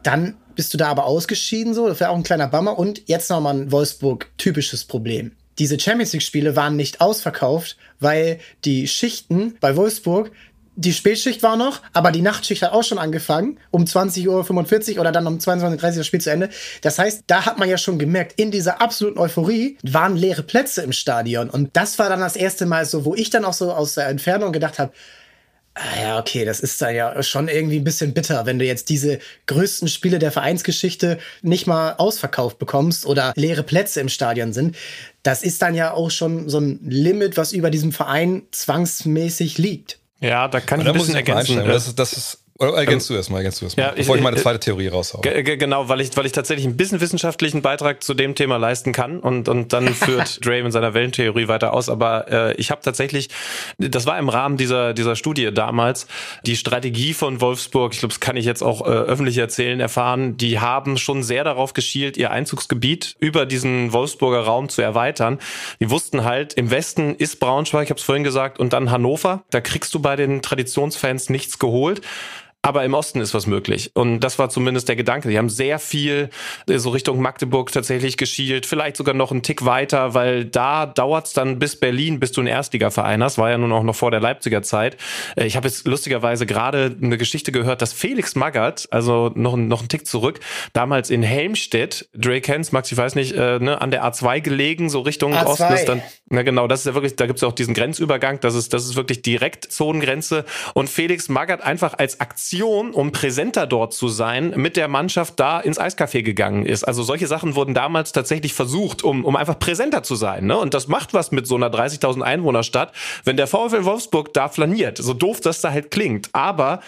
dann bist du da aber ausgeschieden, so, das wäre auch ein kleiner Bummer. Und jetzt nochmal ein Wolfsburg-typisches Problem. Diese Champions League-Spiele waren nicht ausverkauft, weil die Schichten bei Wolfsburg, die Spätschicht war noch, aber die Nachtschicht hat auch schon angefangen, um 20.45 Uhr oder dann um 22.30 Uhr das Spiel zu Ende. Das heißt, da hat man ja schon gemerkt, in dieser absoluten Euphorie waren leere Plätze im Stadion. Und das war dann das erste Mal so, wo ich dann auch so aus der Entfernung gedacht habe, Ah ja, okay, das ist da ja schon irgendwie ein bisschen bitter, wenn du jetzt diese größten Spiele der Vereinsgeschichte nicht mal ausverkauft bekommst oder leere Plätze im Stadion sind. Das ist dann ja auch schon so ein Limit, was über diesem Verein zwangsmäßig liegt. Ja, da kann ich ein bisschen ergänzen. Das ist, das ist oder ergänzt ähm, du erstmal, ergänzt du erstmal, ja, bevor ich, ich meine zweite Theorie raushaue. Genau, weil ich, weil ich tatsächlich ein bisschen wissenschaftlichen Beitrag zu dem Thema leisten kann und, und dann führt Dre in seiner Wellentheorie weiter aus. Aber äh, ich habe tatsächlich, das war im Rahmen dieser, dieser Studie damals, die Strategie von Wolfsburg, ich glaube, das kann ich jetzt auch äh, öffentlich erzählen, erfahren, die haben schon sehr darauf geschielt, ihr Einzugsgebiet über diesen Wolfsburger Raum zu erweitern. Die wussten halt, im Westen ist Braunschweig, ich habe es vorhin gesagt, und dann Hannover. Da kriegst du bei den Traditionsfans nichts geholt. Aber im Osten ist was möglich. Und das war zumindest der Gedanke. Die haben sehr viel äh, so Richtung Magdeburg tatsächlich geschielt. Vielleicht sogar noch einen Tick weiter, weil da dauert's dann bis Berlin, bis du einen Erstligaverein hast. War ja nun auch noch vor der Leipziger Zeit. Äh, ich habe jetzt lustigerweise gerade eine Geschichte gehört, dass Felix Magath, also noch, noch einen Tick zurück, damals in Helmstedt, Drake Hens, Max, ich weiß nicht, äh, ne, an der A2 gelegen, so Richtung A2. Osten ist dann. Na genau, das ist ja wirklich, da gibt's ja auch diesen Grenzübergang. Das ist, das ist wirklich direkt Zonengrenze. Und Felix Magath einfach als Aktion Aktion, um präsenter dort zu sein, mit der Mannschaft da ins Eiscafé gegangen ist. Also solche Sachen wurden damals tatsächlich versucht, um, um einfach präsenter zu sein. Ne? Und das macht was mit so einer 30.000 Einwohnerstadt, wenn der VfL Wolfsburg da flaniert. So doof das da halt klingt. Aber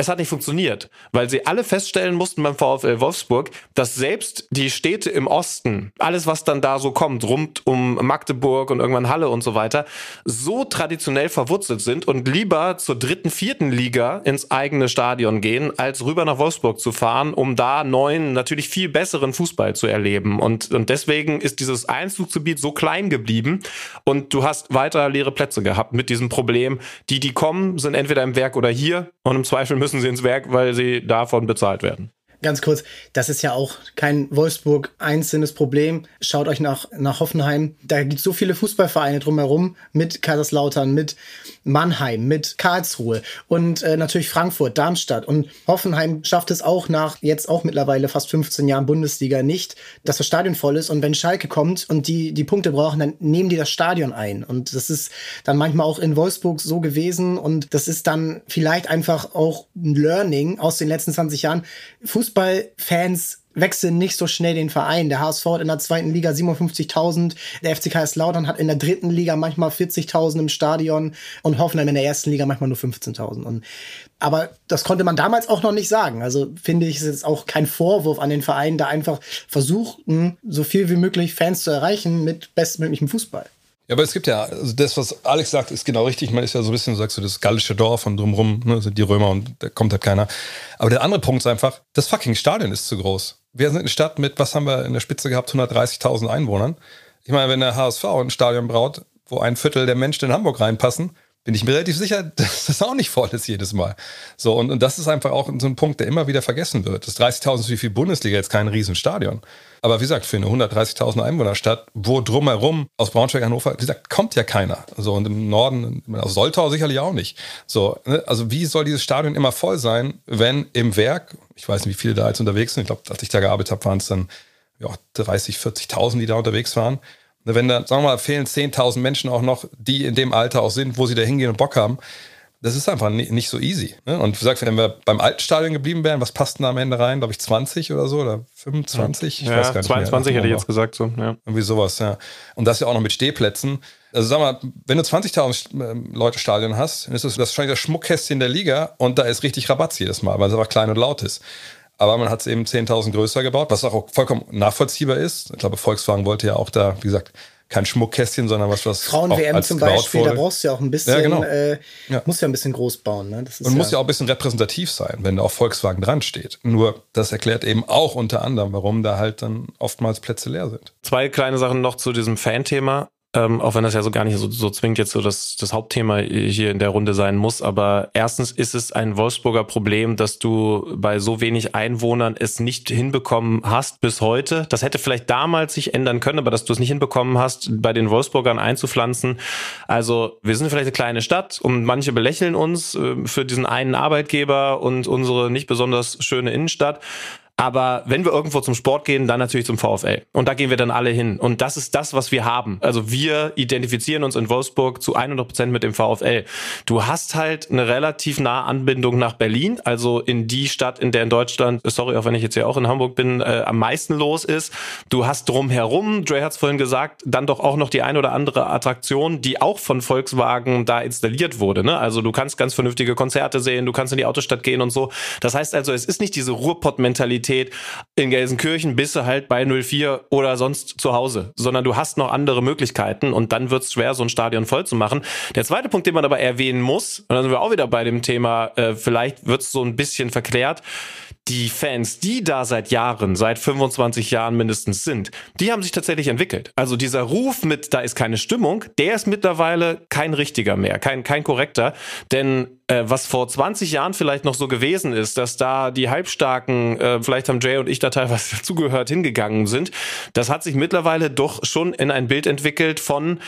es hat nicht funktioniert, weil sie alle feststellen mussten beim VfL Wolfsburg, dass selbst die Städte im Osten, alles was dann da so kommt, rund um Magdeburg und irgendwann Halle und so weiter, so traditionell verwurzelt sind und lieber zur dritten, vierten Liga ins eigene Stadion gehen, als rüber nach Wolfsburg zu fahren, um da neuen, natürlich viel besseren Fußball zu erleben. Und, und deswegen ist dieses Einzugsgebiet so klein geblieben und du hast weiter leere Plätze gehabt mit diesem Problem. Die, die kommen, sind entweder im Werk oder hier und im Zweifel müssen müssen sie ins Werk, weil sie davon bezahlt werden. Ganz kurz, das ist ja auch kein Wolfsburg einzelnes Problem. Schaut euch nach, nach Hoffenheim. Da gibt es so viele Fußballvereine drumherum mit Kaiserslautern, mit Mannheim, mit Karlsruhe und äh, natürlich Frankfurt, Darmstadt. Und Hoffenheim schafft es auch nach jetzt auch mittlerweile fast 15 Jahren Bundesliga nicht, dass das Stadion voll ist. Und wenn Schalke kommt und die die Punkte brauchen, dann nehmen die das Stadion ein. Und das ist dann manchmal auch in Wolfsburg so gewesen. Und das ist dann vielleicht einfach auch ein Learning aus den letzten 20 Jahren. Fußballfans wechseln nicht so schnell den Verein. Der HSV hat in der zweiten Liga 57.000, der FCK Lautern hat in der dritten Liga manchmal 40.000 im Stadion und Hoffenheim in der ersten Liga manchmal nur 15.000. Und aber das konnte man damals auch noch nicht sagen. Also finde ich, es ist auch kein Vorwurf an den Verein, da einfach versuchen, so viel wie möglich Fans zu erreichen mit bestmöglichem Fußball. Ja, aber es gibt ja, also das, was Alex sagt, ist genau richtig. Man ist ja so ein bisschen, sagst du, das gallische Dorf und drumherum ne, sind die Römer und da kommt halt keiner. Aber der andere Punkt ist einfach, das fucking Stadion ist zu groß. Wir sind eine Stadt mit, was haben wir in der Spitze gehabt, 130.000 Einwohnern. Ich meine, wenn der HSV ein Stadion braut, wo ein Viertel der Menschen in Hamburg reinpassen, bin ich mir relativ sicher, dass das auch nicht voll ist jedes Mal. So, und, und das ist einfach auch so ein Punkt, der immer wieder vergessen wird. Das 30.000 ist wie viel Bundesliga, jetzt kein Riesenstadion. Aber wie gesagt, für eine 130.000 Einwohnerstadt, wo drumherum aus Braunschweig, Hannover, wie gesagt, kommt ja keiner. So, und im Norden, aus Soltau sicherlich auch nicht. So, ne? also wie soll dieses Stadion immer voll sein, wenn im Werk, ich weiß nicht, wie viele da jetzt unterwegs sind, ich glaube, als ich da gearbeitet habe, waren es dann ja, 30, 40.000, die da unterwegs waren. Wenn da, sagen wir mal, fehlen 10.000 Menschen auch noch, die in dem Alter auch sind, wo sie da hingehen und Bock haben, das ist einfach nicht so easy. Ne? Und wie gesagt, wenn wir beim alten Stadion geblieben wären, was passt denn da am Ende rein? Glaube ich 20 oder so oder 25? Ich ja, weiß gar nicht 22 mehr. hätte ich jetzt gesagt so. Ja. Irgendwie sowas, ja. Und das ja auch noch mit Stehplätzen. Also sag mal, wenn du 20.000 ähm, Leute Stadion hast, dann ist das wahrscheinlich das Schmuckkästchen der Liga und da ist richtig Rabatz jedes Mal, weil es einfach klein und laut ist. Aber man hat es eben 10.000 größer gebaut, was auch vollkommen nachvollziehbar ist. Ich glaube, Volkswagen wollte ja auch da, wie gesagt, kein Schmuckkästchen, sondern was, was Frauen-WM zum Beispiel, wurde. da brauchst du ja auch ein bisschen, ja, genau. äh, ja. musst ja ein bisschen groß bauen. Ne? Das ist Und ja muss ja auch ein bisschen repräsentativ sein, wenn da auch Volkswagen dran steht. Nur das erklärt eben auch unter anderem, warum da halt dann oftmals Plätze leer sind. Zwei kleine Sachen noch zu diesem Fan-Thema. Ähm, auch wenn das ja so gar nicht so, so zwingend jetzt so das, das Hauptthema hier in der Runde sein muss. Aber erstens ist es ein Wolfsburger Problem, dass du bei so wenig Einwohnern es nicht hinbekommen hast bis heute. Das hätte vielleicht damals sich ändern können, aber dass du es nicht hinbekommen hast, bei den Wolfsburgern einzupflanzen. Also wir sind vielleicht eine kleine Stadt und manche belächeln uns äh, für diesen einen Arbeitgeber und unsere nicht besonders schöne Innenstadt. Aber wenn wir irgendwo zum Sport gehen, dann natürlich zum VfL. Und da gehen wir dann alle hin. Und das ist das, was wir haben. Also wir identifizieren uns in Wolfsburg zu 100 Prozent mit dem VfL. Du hast halt eine relativ nahe Anbindung nach Berlin, also in die Stadt, in der in Deutschland, sorry, auch wenn ich jetzt ja auch in Hamburg bin, äh, am meisten los ist. Du hast drumherum, Dre hat es vorhin gesagt, dann doch auch noch die eine oder andere Attraktion, die auch von Volkswagen da installiert wurde. Ne? Also du kannst ganz vernünftige Konzerte sehen, du kannst in die Autostadt gehen und so. Das heißt also, es ist nicht diese Ruhrpott-Mentalität, Universität in Gelsenkirchen bist du halt bei 04 oder sonst zu Hause, sondern du hast noch andere Möglichkeiten und dann wird es schwer, so ein Stadion voll zu machen. Der zweite Punkt, den man aber erwähnen muss, und dann sind wir auch wieder bei dem Thema, äh, vielleicht wird es so ein bisschen verklärt, die Fans, die da seit Jahren, seit 25 Jahren mindestens sind, die haben sich tatsächlich entwickelt. Also dieser Ruf mit, da ist keine Stimmung, der ist mittlerweile kein richtiger mehr, kein, kein korrekter. Denn äh, was vor 20 Jahren vielleicht noch so gewesen ist, dass da die Halbstarken, äh, vielleicht haben Jay und ich da teilweise dazugehört, hingegangen sind, das hat sich mittlerweile doch schon in ein Bild entwickelt von,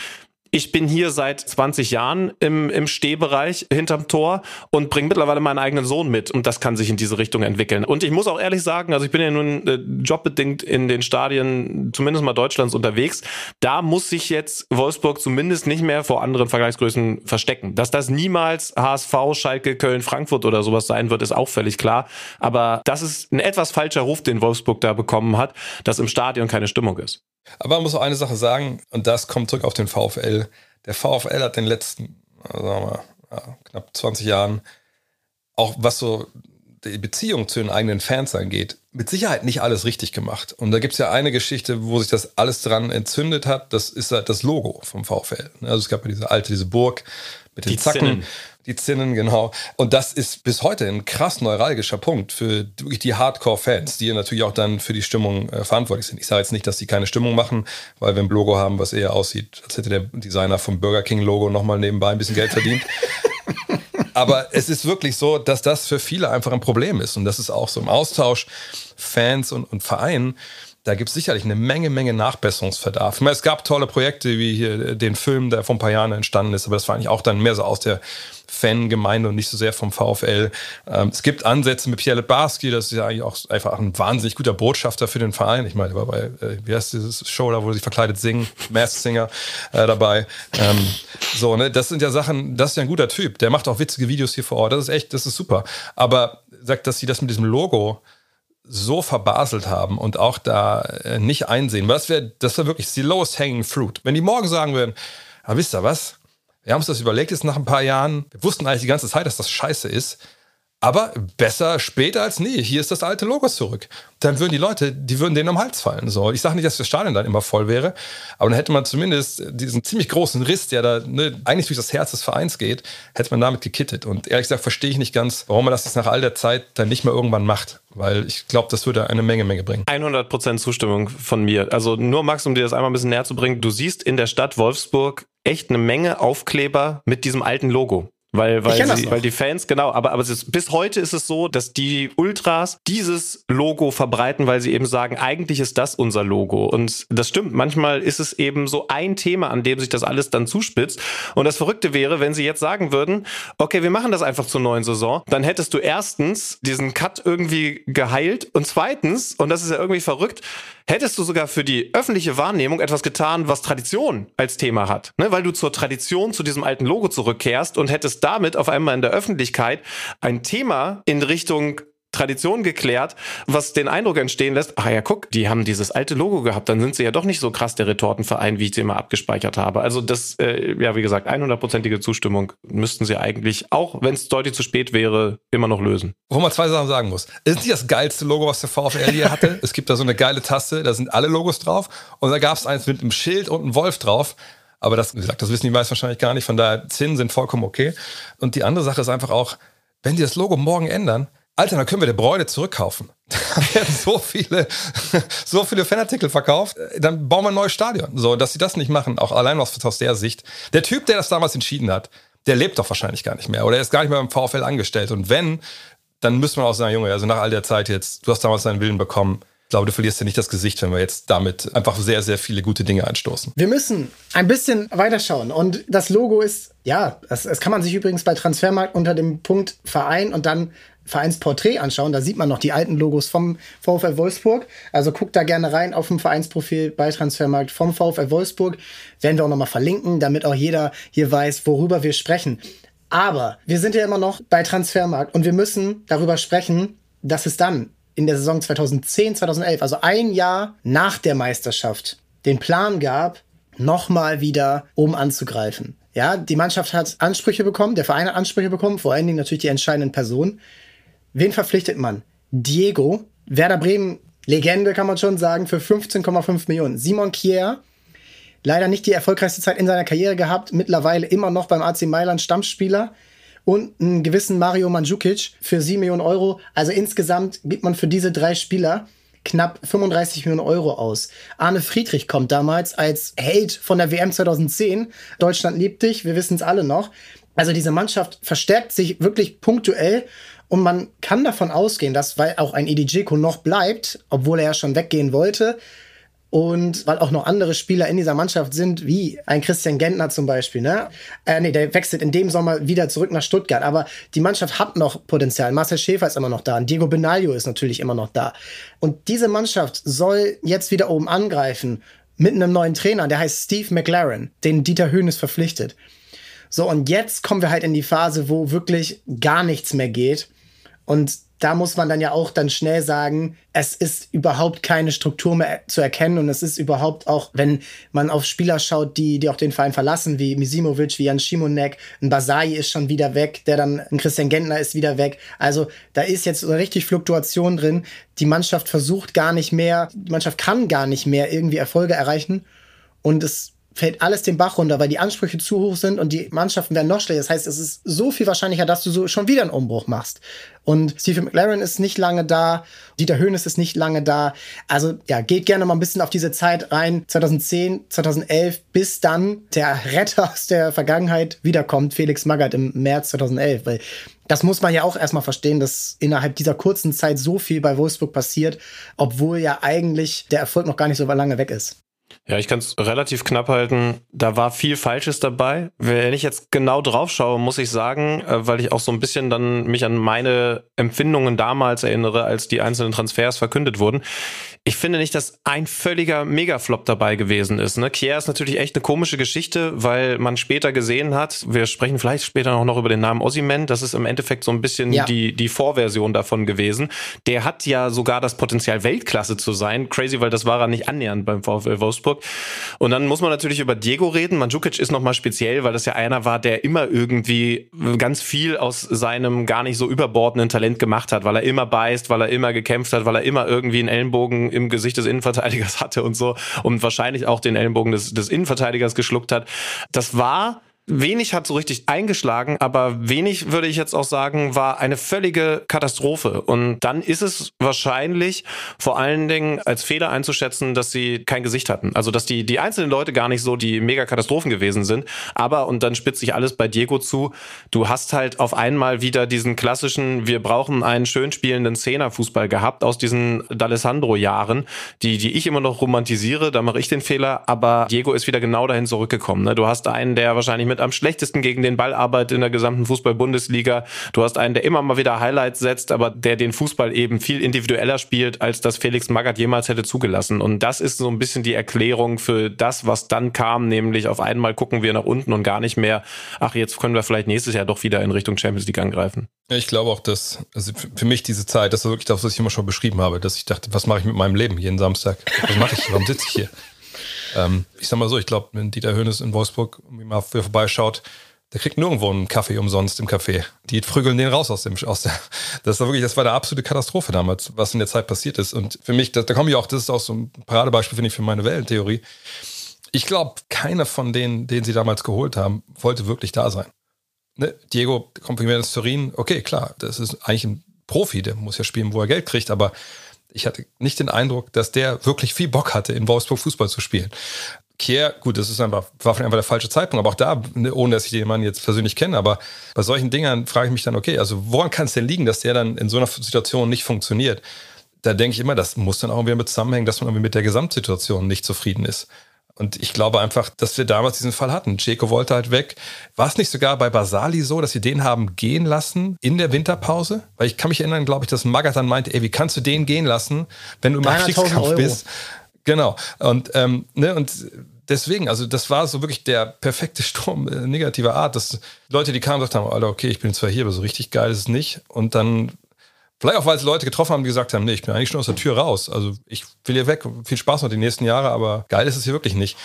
ich bin hier seit 20 Jahren im, im Stehbereich hinterm Tor und bringe mittlerweile meinen eigenen Sohn mit und das kann sich in diese Richtung entwickeln. Und ich muss auch ehrlich sagen, also ich bin ja nun äh, jobbedingt in den Stadien, zumindest mal Deutschlands unterwegs, da muss sich jetzt Wolfsburg zumindest nicht mehr vor anderen Vergleichsgrößen verstecken. Dass das niemals HSV, Schalke, Köln, Frankfurt oder sowas sein wird, ist auch völlig klar. Aber das ist ein etwas falscher Ruf, den Wolfsburg da bekommen hat, dass im Stadion keine Stimmung ist. Aber man muss auch eine Sache sagen, und das kommt zurück auf den VfL. Der VfL hat in den letzten, sagen wir mal, ja, knapp 20 Jahren, auch was so die Beziehung zu den eigenen Fans angeht, mit Sicherheit nicht alles richtig gemacht. Und da gibt es ja eine Geschichte, wo sich das alles dran entzündet hat. Das ist halt das Logo vom VfL. Also es gab ja diese alte, diese Burg mit den die Zacken. Zinnen. Die Zinnen, genau. Und das ist bis heute ein krass neuralgischer Punkt für die Hardcore-Fans, die natürlich auch dann für die Stimmung äh, verantwortlich sind. Ich sage jetzt nicht, dass sie keine Stimmung machen, weil wir ein Logo haben, was eher aussieht, als hätte der Designer vom Burger King-Logo nochmal nebenbei ein bisschen Geld verdient. Aber es ist wirklich so, dass das für viele einfach ein Problem ist. Und das ist auch so im Austausch Fans und, und Vereinen da gibt es sicherlich eine Menge, Menge Nachbesserungsverdarf. Ich meine, es gab tolle Projekte wie hier den Film, der vor ein paar Jahren entstanden ist, aber das war eigentlich auch dann mehr so aus der Fangemeinde und nicht so sehr vom VfL. Ähm, es gibt Ansätze mit Pierre Barski, das ist ja eigentlich auch einfach ein wahnsinnig guter Botschafter für den Verein. Ich meine, er war bei, äh, wie heißt dieses Show da, wo sie verkleidet singen, Masked Singer äh, dabei. Ähm, so, ne, das sind ja Sachen, das ist ja ein guter Typ. Der macht auch witzige Videos hier vor Ort. Das ist echt, das ist super. Aber sagt, dass sie das mit diesem Logo so verbaselt haben und auch da äh, nicht einsehen. Was wäre, das wäre wirklich die lowest hanging fruit. Wenn die morgen sagen würden, ah, wisst ihr was? Wir haben uns das überlegt jetzt nach ein paar Jahren. Wir wussten eigentlich die ganze Zeit, dass das scheiße ist. Aber besser später als nie. Hier ist das alte Logo zurück. Dann würden die Leute, die würden denen am Hals fallen. So, ich sage nicht, dass das Stadion dann immer voll wäre, aber dann hätte man zumindest diesen ziemlich großen Riss, der da ne, eigentlich durch das Herz des Vereins geht, hätte man damit gekittet. Und ehrlich gesagt verstehe ich nicht ganz, warum man das jetzt nach all der Zeit dann nicht mehr irgendwann macht. Weil ich glaube, das würde eine Menge, Menge bringen. 100% Zustimmung von mir. Also nur Max, um dir das einmal ein bisschen näher zu bringen. Du siehst in der Stadt Wolfsburg echt eine Menge Aufkleber mit diesem alten Logo. Weil, weil, sie, weil die Fans, genau, aber, aber ist, bis heute ist es so, dass die Ultras dieses Logo verbreiten, weil sie eben sagen, eigentlich ist das unser Logo. Und das stimmt, manchmal ist es eben so ein Thema, an dem sich das alles dann zuspitzt. Und das Verrückte wäre, wenn sie jetzt sagen würden, okay, wir machen das einfach zur neuen Saison, dann hättest du erstens diesen Cut irgendwie geheilt und zweitens, und das ist ja irgendwie verrückt, hättest du sogar für die öffentliche Wahrnehmung etwas getan, was Tradition als Thema hat. Ne? Weil du zur Tradition, zu diesem alten Logo zurückkehrst und hättest damit auf einmal in der Öffentlichkeit ein Thema in Richtung Tradition geklärt, was den Eindruck entstehen lässt, ah ja, guck, die haben dieses alte Logo gehabt, dann sind sie ja doch nicht so krass der Retortenverein, wie ich sie immer abgespeichert habe. Also das, äh, ja, wie gesagt, 100%ige Zustimmung müssten sie eigentlich, auch wenn es deutlich zu spät wäre, immer noch lösen. Wo man zwei Sachen sagen muss. Ist nicht das geilste Logo, was der VfL hier hatte. es gibt da so eine geile Taste, da sind alle Logos drauf und da gab es eins mit einem Schild und einem Wolf drauf. Aber das, wie gesagt, das wissen die meisten wahrscheinlich gar nicht. Von daher, Zinnen sind vollkommen okay. Und die andere Sache ist einfach auch, wenn die das Logo morgen ändern, Alter, dann können wir der Bräune zurückkaufen. Da werden so viele, so viele Fanartikel verkauft. Dann bauen wir ein neues Stadion. So, dass sie das nicht machen, auch allein aus, aus der Sicht. Der Typ, der das damals entschieden hat, der lebt doch wahrscheinlich gar nicht mehr. Oder er ist gar nicht mehr beim VfL angestellt. Und wenn, dann müsste man auch sagen, Junge, also nach all der Zeit jetzt, du hast damals deinen Willen bekommen. Ich glaube, du verlierst ja nicht das Gesicht, wenn wir jetzt damit einfach sehr, sehr viele gute Dinge anstoßen. Wir müssen ein bisschen weiterschauen. Und das Logo ist, ja, das, das kann man sich übrigens bei Transfermarkt unter dem Punkt Verein und dann Vereinsporträt anschauen, da sieht man noch die alten Logos vom VfL Wolfsburg. Also guckt da gerne rein auf dem Vereinsprofil bei Transfermarkt vom VfL Wolfsburg. Werden wir auch nochmal verlinken, damit auch jeder hier weiß, worüber wir sprechen. Aber wir sind ja immer noch bei Transfermarkt und wir müssen darüber sprechen, dass es dann in der Saison 2010, 2011, also ein Jahr nach der Meisterschaft, den Plan gab, nochmal wieder oben anzugreifen. Ja, die Mannschaft hat Ansprüche bekommen, der Verein hat Ansprüche bekommen, vor allen Dingen natürlich die entscheidenden Personen. Wen verpflichtet man? Diego, Werder Bremen, Legende kann man schon sagen, für 15,5 Millionen. Simon Kier, leider nicht die erfolgreichste Zeit in seiner Karriere gehabt, mittlerweile immer noch beim AC Mailand Stammspieler. Und einen gewissen Mario Mandzukic für 7 Millionen Euro. Also insgesamt gibt man für diese drei Spieler knapp 35 Millionen Euro aus. Arne Friedrich kommt damals als Held von der WM 2010. Deutschland liebt dich, wir wissen es alle noch. Also diese Mannschaft verstärkt sich wirklich punktuell und man kann davon ausgehen, dass, weil auch ein Edi Dzeko noch bleibt, obwohl er ja schon weggehen wollte, und weil auch noch andere Spieler in dieser Mannschaft sind, wie ein Christian Gentner zum Beispiel, ne? Äh, nee, der wechselt in dem Sommer wieder zurück nach Stuttgart. Aber die Mannschaft hat noch Potenzial. Marcel Schäfer ist immer noch da. Und Diego Benaglio ist natürlich immer noch da. Und diese Mannschaft soll jetzt wieder oben angreifen mit einem neuen Trainer, der heißt Steve McLaren, den Dieter Höhnes verpflichtet. So, und jetzt kommen wir halt in die Phase, wo wirklich gar nichts mehr geht. Und da muss man dann ja auch dann schnell sagen, es ist überhaupt keine Struktur mehr zu erkennen und es ist überhaupt auch, wenn man auf Spieler schaut, die, die auch den Verein verlassen, wie Misimovic, wie Jan Schimonek, ein Basai ist schon wieder weg, der dann, ein Christian Gentner ist wieder weg. Also da ist jetzt so richtig Fluktuation drin. Die Mannschaft versucht gar nicht mehr, die Mannschaft kann gar nicht mehr irgendwie Erfolge erreichen und es fällt alles den Bach runter, weil die Ansprüche zu hoch sind und die Mannschaften werden noch schlechter. Das heißt, es ist so viel wahrscheinlicher, dass du so schon wieder einen Umbruch machst. Und Stephen McLaren ist nicht lange da, Dieter Höhnes ist nicht lange da. Also ja, geht gerne mal ein bisschen auf diese Zeit rein, 2010, 2011, bis dann der Retter aus der Vergangenheit wiederkommt, Felix Magath im März 2011. Weil das muss man ja auch erstmal verstehen, dass innerhalb dieser kurzen Zeit so viel bei Wolfsburg passiert, obwohl ja eigentlich der Erfolg noch gar nicht so lange weg ist. Ja, ich kann es relativ knapp halten. Da war viel Falsches dabei. Wenn ich jetzt genau drauf schaue, muss ich sagen, äh, weil ich auch so ein bisschen dann mich an meine Empfindungen damals erinnere, als die einzelnen Transfers verkündet wurden. Ich finde nicht, dass ein völliger Megaflop dabei gewesen ist. Ne? Kier ist natürlich echt eine komische Geschichte, weil man später gesehen hat, wir sprechen vielleicht später auch noch über den Namen Ossiman, das ist im Endeffekt so ein bisschen ja. die, die Vorversion davon gewesen. Der hat ja sogar das Potenzial, Weltklasse zu sein. Crazy, weil das war er nicht annähernd beim VfL Wolfsburg. Und dann muss man natürlich über Diego reden. Mandzukic ist nochmal speziell, weil das ja einer war, der immer irgendwie ganz viel aus seinem gar nicht so überbordenden Talent gemacht hat, weil er immer beißt, weil er immer gekämpft hat, weil er immer irgendwie einen Ellenbogen im Gesicht des Innenverteidigers hatte und so und wahrscheinlich auch den Ellenbogen des, des Innenverteidigers geschluckt hat. Das war Wenig hat so richtig eingeschlagen, aber wenig würde ich jetzt auch sagen, war eine völlige Katastrophe. Und dann ist es wahrscheinlich vor allen Dingen als Fehler einzuschätzen, dass sie kein Gesicht hatten. Also dass die, die einzelnen Leute gar nicht so die Mega-Katastrophen gewesen sind. Aber, und dann spitzt sich alles bei Diego zu, du hast halt auf einmal wieder diesen klassischen, wir brauchen einen schön spielenden Zehner-Fußball gehabt aus diesen D'Alessandro-Jahren, die, die ich immer noch romantisiere, da mache ich den Fehler, aber Diego ist wieder genau dahin zurückgekommen. Ne? Du hast einen, der wahrscheinlich mit am schlechtesten gegen den Ball arbeitet in der gesamten Fußball-Bundesliga. Du hast einen, der immer mal wieder Highlights setzt, aber der den Fußball eben viel individueller spielt, als das Felix Magath jemals hätte zugelassen. Und das ist so ein bisschen die Erklärung für das, was dann kam, nämlich auf einmal gucken wir nach unten und gar nicht mehr, ach, jetzt können wir vielleicht nächstes Jahr doch wieder in Richtung Champions League angreifen. Ich glaube auch, dass, also für mich diese Zeit, das war wirklich das, was ich immer schon beschrieben habe, dass ich dachte, was mache ich mit meinem Leben jeden Samstag? Was mache ich? Warum sitze ich hier? Ähm, ich sag mal so, ich glaube, wenn Dieter Hönes in Wolfsburg mal vorbeischaut, der kriegt nirgendwo einen Kaffee umsonst im Café. Die prügeln den raus aus dem, aus der, das war wirklich, das war eine absolute Katastrophe damals, was in der Zeit passiert ist. Und für mich, da, da komme ich auch, das ist auch so ein Paradebeispiel, finde ich, für meine Wellentheorie. Ich glaube, keiner von denen, den sie damals geholt haben, wollte wirklich da sein. Ne? Diego kommt von ins Turin, okay, klar, das ist eigentlich ein Profi, der muss ja spielen, wo er Geld kriegt, aber ich hatte nicht den Eindruck, dass der wirklich viel Bock hatte, in Wolfsburg Fußball zu spielen. Kier, gut, das ist einfach, war einfach der falsche Zeitpunkt, aber auch da, ne, ohne dass ich den Mann jetzt persönlich kenne, aber bei solchen Dingern frage ich mich dann, okay, also woran kann es denn liegen, dass der dann in so einer Situation nicht funktioniert? Da denke ich immer, das muss dann auch irgendwie mit zusammenhängen, dass man irgendwie mit der Gesamtsituation nicht zufrieden ist. Und ich glaube einfach, dass wir damals diesen Fall hatten. Ceco wollte halt weg. War es nicht sogar bei Basali so, dass sie den haben gehen lassen in der Winterpause? Weil ich kann mich erinnern, glaube ich, dass Magath dann meinte, ey, wie kannst du den gehen lassen, wenn du im Abstiegskampf bist? Genau. Und, ähm, ne, und deswegen, also das war so wirklich der perfekte Sturm äh, negativer Art, dass Leute, die kamen, gesagt haben, Alter, okay, ich bin zwar hier, aber so richtig geil ist es nicht. Und dann Vielleicht auch, weil es Leute getroffen haben, die gesagt haben, nee, ich bin eigentlich schon aus der Tür raus. Also ich will hier weg, viel Spaß noch die nächsten Jahre, aber geil ist es hier wirklich nicht.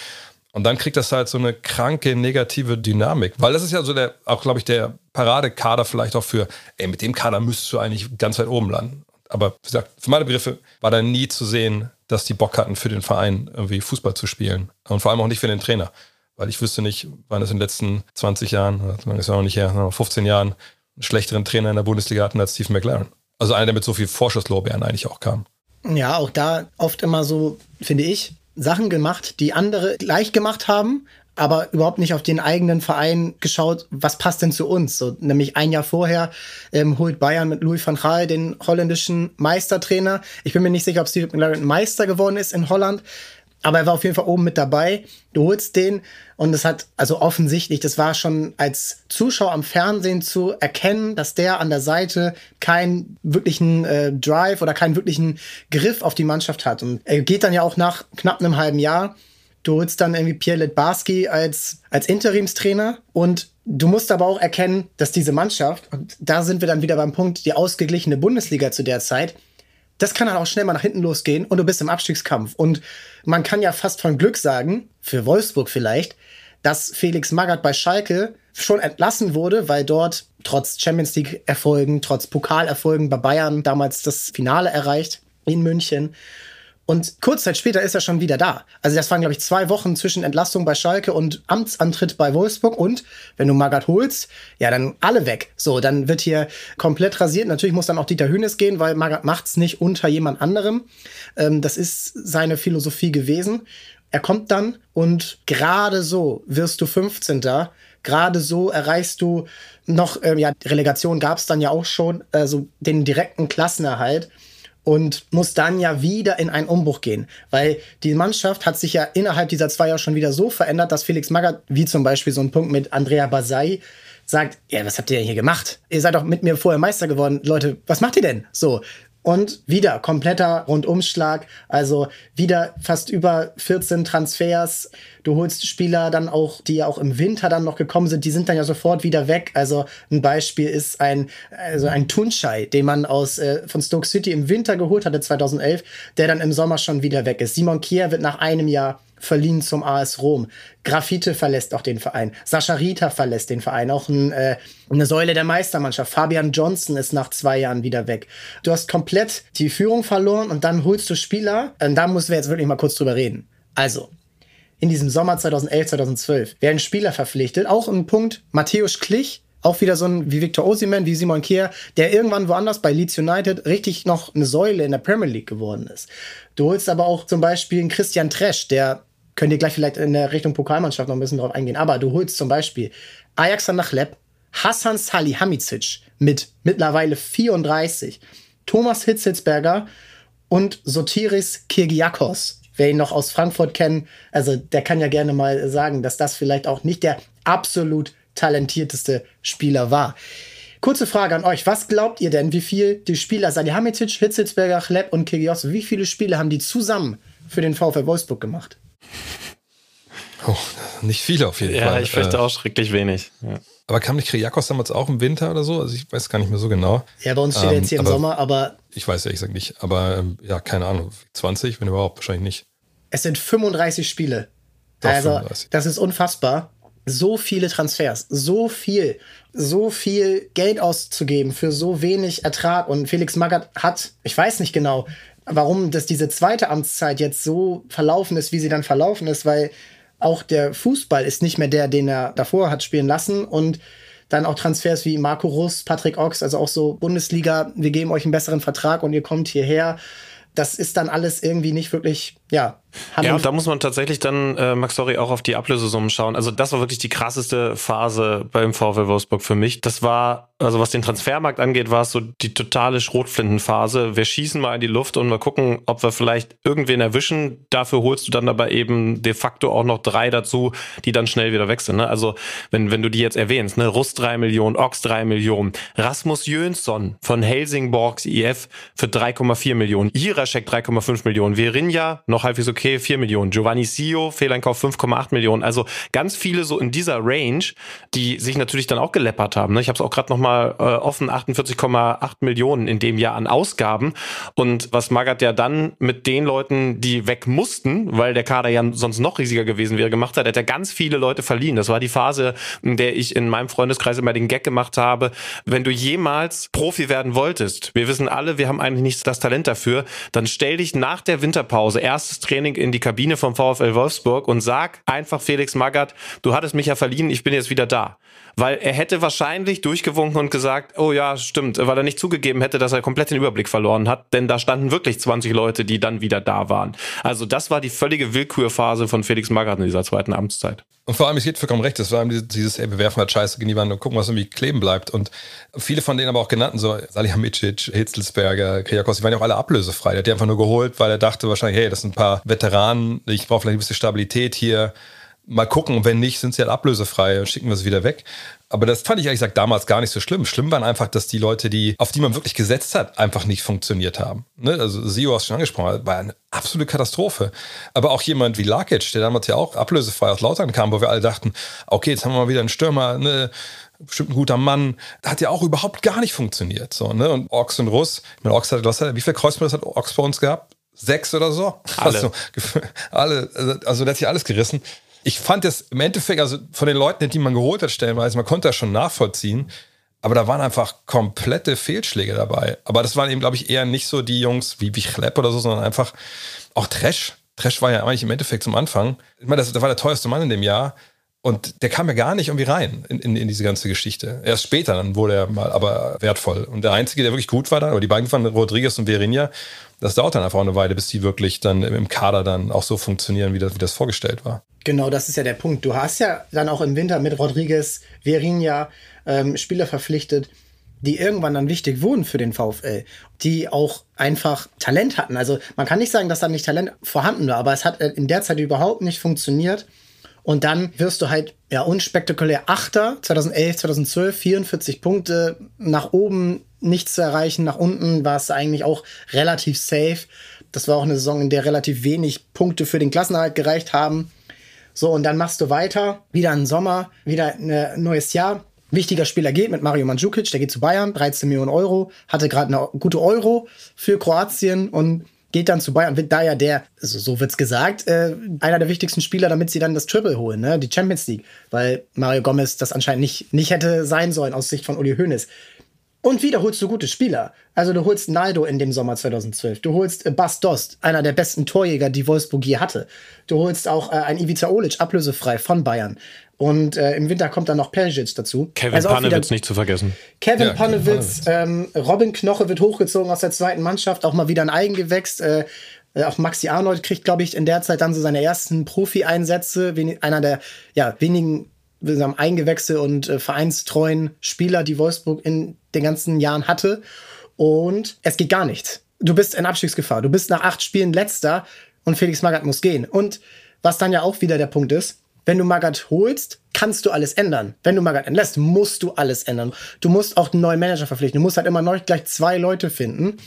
Und dann kriegt das halt so eine kranke, negative Dynamik. Weil das ist ja so der, auch glaube ich, der Paradekader vielleicht auch für, ey, mit dem Kader müsstest du eigentlich ganz weit oben landen. Aber wie gesagt, für meine Begriffe war da nie zu sehen, dass die Bock hatten, für den Verein irgendwie Fußball zu spielen. Und vor allem auch nicht für den Trainer. Weil ich wüsste nicht, wann es in den letzten 20 Jahren, das ist ja noch nicht her, 15 Jahren, einen schlechteren Trainer in der Bundesliga hatten als Steve McLaren. Also einer, der mit so viel Vorschusslorbeeren eigentlich auch kam. Ja, auch da oft immer so, finde ich, Sachen gemacht, die andere gleich gemacht haben, aber überhaupt nicht auf den eigenen Verein geschaut, was passt denn zu uns. So, nämlich ein Jahr vorher ähm, holt Bayern mit Louis van Gaal den holländischen Meistertrainer. Ich bin mir nicht sicher, ob Steve McLaren Meister geworden ist in Holland, aber er war auf jeden Fall oben mit dabei. Du holst den und es hat, also offensichtlich, das war schon als Zuschauer am Fernsehen zu erkennen, dass der an der Seite keinen wirklichen äh, Drive oder keinen wirklichen Griff auf die Mannschaft hat. Und er geht dann ja auch nach knapp einem halben Jahr. Du holst dann irgendwie Pierre Letbarski als, als Interimstrainer und du musst aber auch erkennen, dass diese Mannschaft, und da sind wir dann wieder beim Punkt, die ausgeglichene Bundesliga zu der Zeit, das kann dann auch schnell mal nach hinten losgehen und du bist im Abstiegskampf. Und man kann ja fast von Glück sagen, für Wolfsburg vielleicht, dass Felix Magath bei Schalke schon entlassen wurde, weil dort trotz Champions League Erfolgen, trotz Pokalerfolgen bei Bayern damals das Finale erreicht in München. Und kurz Zeit später ist er schon wieder da. Also das waren, glaube ich, zwei Wochen zwischen Entlastung bei Schalke und Amtsantritt bei Wolfsburg. Und wenn du Magath holst, ja, dann alle weg. So, dann wird hier komplett rasiert. Natürlich muss dann auch Dieter Hünes gehen, weil Magath macht's nicht unter jemand anderem. Ähm, das ist seine Philosophie gewesen. Er kommt dann und gerade so wirst du 15. Gerade so erreichst du noch, ähm, ja, Relegation gab's dann ja auch schon, also den direkten Klassenerhalt und muss dann ja wieder in einen Umbruch gehen, weil die Mannschaft hat sich ja innerhalb dieser zwei Jahre schon wieder so verändert, dass Felix Magath, wie zum Beispiel so ein Punkt mit Andrea Basai, sagt, ja, was habt ihr denn hier gemacht? Ihr seid doch mit mir vorher Meister geworden. Leute, was macht ihr denn? So, und wieder kompletter Rundumschlag, also wieder fast über 14 Transfers. Du holst Spieler dann auch, die ja auch im Winter dann noch gekommen sind, die sind dann ja sofort wieder weg. Also ein Beispiel ist ein, also ein Tunschei, den man aus, äh, von Stoke City im Winter geholt hatte, 2011, der dann im Sommer schon wieder weg ist. Simon Kier wird nach einem Jahr verliehen zum AS Rom. Graffite verlässt auch den Verein. Sascha Rita verlässt den Verein. Auch ein, äh, eine Säule der Meistermannschaft. Fabian Johnson ist nach zwei Jahren wieder weg. Du hast komplett die Führung verloren und dann holst du Spieler. Und da müssen wir jetzt wirklich mal kurz drüber reden. Also, in diesem Sommer 2011, 2012 werden Spieler verpflichtet. Auch ein Punkt, Matthäus Klich, auch wieder so ein wie Victor Osimhen, wie Simon Kier, der irgendwann woanders bei Leeds United richtig noch eine Säule in der Premier League geworden ist. Du holst aber auch zum Beispiel einen Christian Tresch, der könnt ihr gleich vielleicht in der Richtung Pokalmannschaft noch ein bisschen drauf eingehen. Aber du holst zum Beispiel Ajax Nachleb, Hassan Salihamidzic mit mittlerweile 34, Thomas Hitzelsberger und Sotiris Kirgiakos. Wer ihn noch aus Frankfurt kennt, also der kann ja gerne mal sagen, dass das vielleicht auch nicht der absolut talentierteste Spieler war. Kurze Frage an euch. Was glaubt ihr denn, wie viel die Spieler Salihamidzic, Hitzelsberger, Chleb und Kirgios, wie viele Spiele haben die zusammen für den VfL Wolfsburg gemacht? Oh, nicht viele auf jeden ja, Fall. Ja, ich fürchte äh, auch schrecklich wenig. Ja. Aber kam nicht Kriakos damals auch im Winter oder so? Also ich weiß gar nicht mehr so genau. Ja, bei uns steht ähm, er jetzt hier im Sommer, aber. Ich weiß ehrlich gesagt nicht. Aber ähm, ja, keine Ahnung. 20, wenn überhaupt, wahrscheinlich nicht. Es sind 35 Spiele. Doch, also, 35. das ist unfassbar. So viele Transfers, so viel, so viel Geld auszugeben für so wenig Ertrag. Und Felix Magath hat, ich weiß nicht genau, warum das diese zweite Amtszeit jetzt so verlaufen ist, wie sie dann verlaufen ist, weil auch der Fußball ist nicht mehr der, den er davor hat spielen lassen und dann auch Transfers wie Marco Russ, Patrick Ochs, also auch so Bundesliga, wir geben euch einen besseren Vertrag und ihr kommt hierher. Das ist dann alles irgendwie nicht wirklich, ja, ja, und da muss man tatsächlich dann, äh, Max, sorry, auch auf die Ablösesummen schauen. Also das war wirklich die krasseste Phase beim VfL Wolfsburg für mich. Das war, also was den Transfermarkt angeht, war es so die totale Schrotflintenphase. Wir schießen mal in die Luft und mal gucken, ob wir vielleicht irgendwen erwischen. Dafür holst du dann aber eben de facto auch noch drei dazu, die dann schnell wieder weg sind. Ne? Also wenn, wenn du die jetzt erwähnst, ne? Russ drei Millionen, Ox drei Millionen, Rasmus Jönsson von Helsingborgs IF für 3,4 Millionen, Iraschek 3,5 Millionen, Verinja noch halbwegs okay, okay, 4 Millionen. Giovanni Sio, Fehleinkauf 5,8 Millionen. Also ganz viele so in dieser Range, die sich natürlich dann auch geleppert haben. Ne? Ich habe es auch gerade nochmal äh, offen, 48,8 Millionen in dem Jahr an Ausgaben. Und was Magath ja dann mit den Leuten, die weg mussten, weil der Kader ja sonst noch riesiger gewesen wäre, gemacht hat, hat er ganz viele Leute verliehen. Das war die Phase, in der ich in meinem Freundeskreis immer den Gag gemacht habe, wenn du jemals Profi werden wolltest, wir wissen alle, wir haben eigentlich nicht das Talent dafür, dann stell dich nach der Winterpause, erstes Training in die Kabine vom VfL Wolfsburg und sag einfach Felix Magath, du hattest mich ja verliehen, ich bin jetzt wieder da. Weil er hätte wahrscheinlich durchgewunken und gesagt, oh ja, stimmt, weil er nicht zugegeben hätte, dass er komplett den Überblick verloren hat, denn da standen wirklich 20 Leute, die dann wieder da waren. Also das war die völlige Willkürphase von Felix Magath in dieser zweiten Amtszeit. Und vor allem, es geht vollkommen recht, das war dieses, ey, wir werfen halt Scheiße gegen die Wand und gucken, was irgendwie kleben bleibt. Und viele von denen aber auch genannten, so Salihamidzic, Hitzelsberger, Kriakos, die waren ja auch alle ablösefrei. Der hat die einfach nur geholt, weil er dachte wahrscheinlich, hey, das sind ein paar Veteranen, ich brauche vielleicht ein bisschen Stabilität hier mal gucken. wenn nicht, sind sie halt ablösefrei und schicken wir sie wieder weg. Aber das fand ich ehrlich gesagt damals gar nicht so schlimm. Schlimm waren einfach, dass die Leute, die, auf die man wirklich gesetzt hat, einfach nicht funktioniert haben. Ne? Also Sio hast du schon angesprochen, war eine absolute Katastrophe. Aber auch jemand wie Lakic, der damals ja auch ablösefrei aus Lautern kam, wo wir alle dachten, okay, jetzt haben wir mal wieder einen Stürmer, ne? bestimmt ein guter Mann, hat ja auch überhaupt gar nicht funktioniert. So, ne? Und Ox und Russ, ich meine, Ox hat, was hat, wie viele Kreuzbandrisse hat Ox bei uns gehabt? Sechs oder so? Alle. Also, alle, also der hat sich alles gerissen ich fand es im Endeffekt, also von den Leuten, die man geholt hat, stellenweise, man konnte das schon nachvollziehen. Aber da waren einfach komplette Fehlschläge dabei. Aber das waren eben, glaube ich, eher nicht so die Jungs wie, wie Chlepp oder so, sondern einfach auch Trash. Trash war ja eigentlich im Endeffekt zum Anfang. Ich meine, das, das war der teuerste Mann in dem Jahr. Und der kam ja gar nicht irgendwie rein in, in, in, diese ganze Geschichte. Erst später dann wurde er mal aber wertvoll. Und der Einzige, der wirklich gut war dann, aber die beiden waren Rodriguez und Verinha, das dauert dann einfach eine Weile, bis die wirklich dann im Kader dann auch so funktionieren, wie das, wie das vorgestellt war. Genau, das ist ja der Punkt. Du hast ja dann auch im Winter mit Rodriguez, Verinha ähm, Spieler verpflichtet, die irgendwann dann wichtig wurden für den VfL, die auch einfach Talent hatten. Also man kann nicht sagen, dass da nicht Talent vorhanden war, aber es hat äh, in der Zeit überhaupt nicht funktioniert. Und dann wirst du halt ja unspektakulär Achter 2011, 2012, 44 Punkte nach oben nichts zu erreichen, nach unten war es eigentlich auch relativ safe. Das war auch eine Saison, in der relativ wenig Punkte für den Klassenerhalt gereicht haben. So, und dann machst du weiter, wieder ein Sommer, wieder ein neues Jahr. Wichtiger Spieler geht mit Mario Mandzukic, der geht zu Bayern, 13 Millionen Euro, hatte gerade eine gute Euro für Kroatien und geht dann zu Bayern, wird da ja der, also so wird's gesagt, äh, einer der wichtigsten Spieler, damit sie dann das Triple holen, ne? die Champions League, weil Mario Gomez das anscheinend nicht, nicht hätte sein sollen aus Sicht von Uli Hoeneß. Und wieder holst du gute Spieler. Also du holst Naldo in dem Sommer 2012. Du holst äh, Bas Dost, einer der besten Torjäger, die Wolfsburg je hatte. Du holst auch äh, ein Ivica Olic, ablösefrei von Bayern. Und äh, im Winter kommt dann noch Perisic dazu. Kevin also Panewitz nicht zu vergessen. Kevin ja, Panewitz, ähm, Robin Knoche wird hochgezogen aus der zweiten Mannschaft, auch mal wieder ein Eigengewächs. Äh, äh auch Maxi Arnold kriegt, glaube ich, in der Zeit dann so seine ersten Profi-Einsätze. Einer der ja, wenigen sagen, Eingewächse und äh, vereinstreuen Spieler, die Wolfsburg in den ganzen Jahren hatte. Und es geht gar nichts. Du bist in Abstiegsgefahr. Du bist nach acht Spielen letzter und Felix Magath muss gehen. Und was dann ja auch wieder der Punkt ist, wenn du Magath holst, kannst du alles ändern. Wenn du Magath entlässt, musst du alles ändern. Du musst auch einen neuen Manager verpflichten. Du musst halt immer noch gleich zwei Leute finden.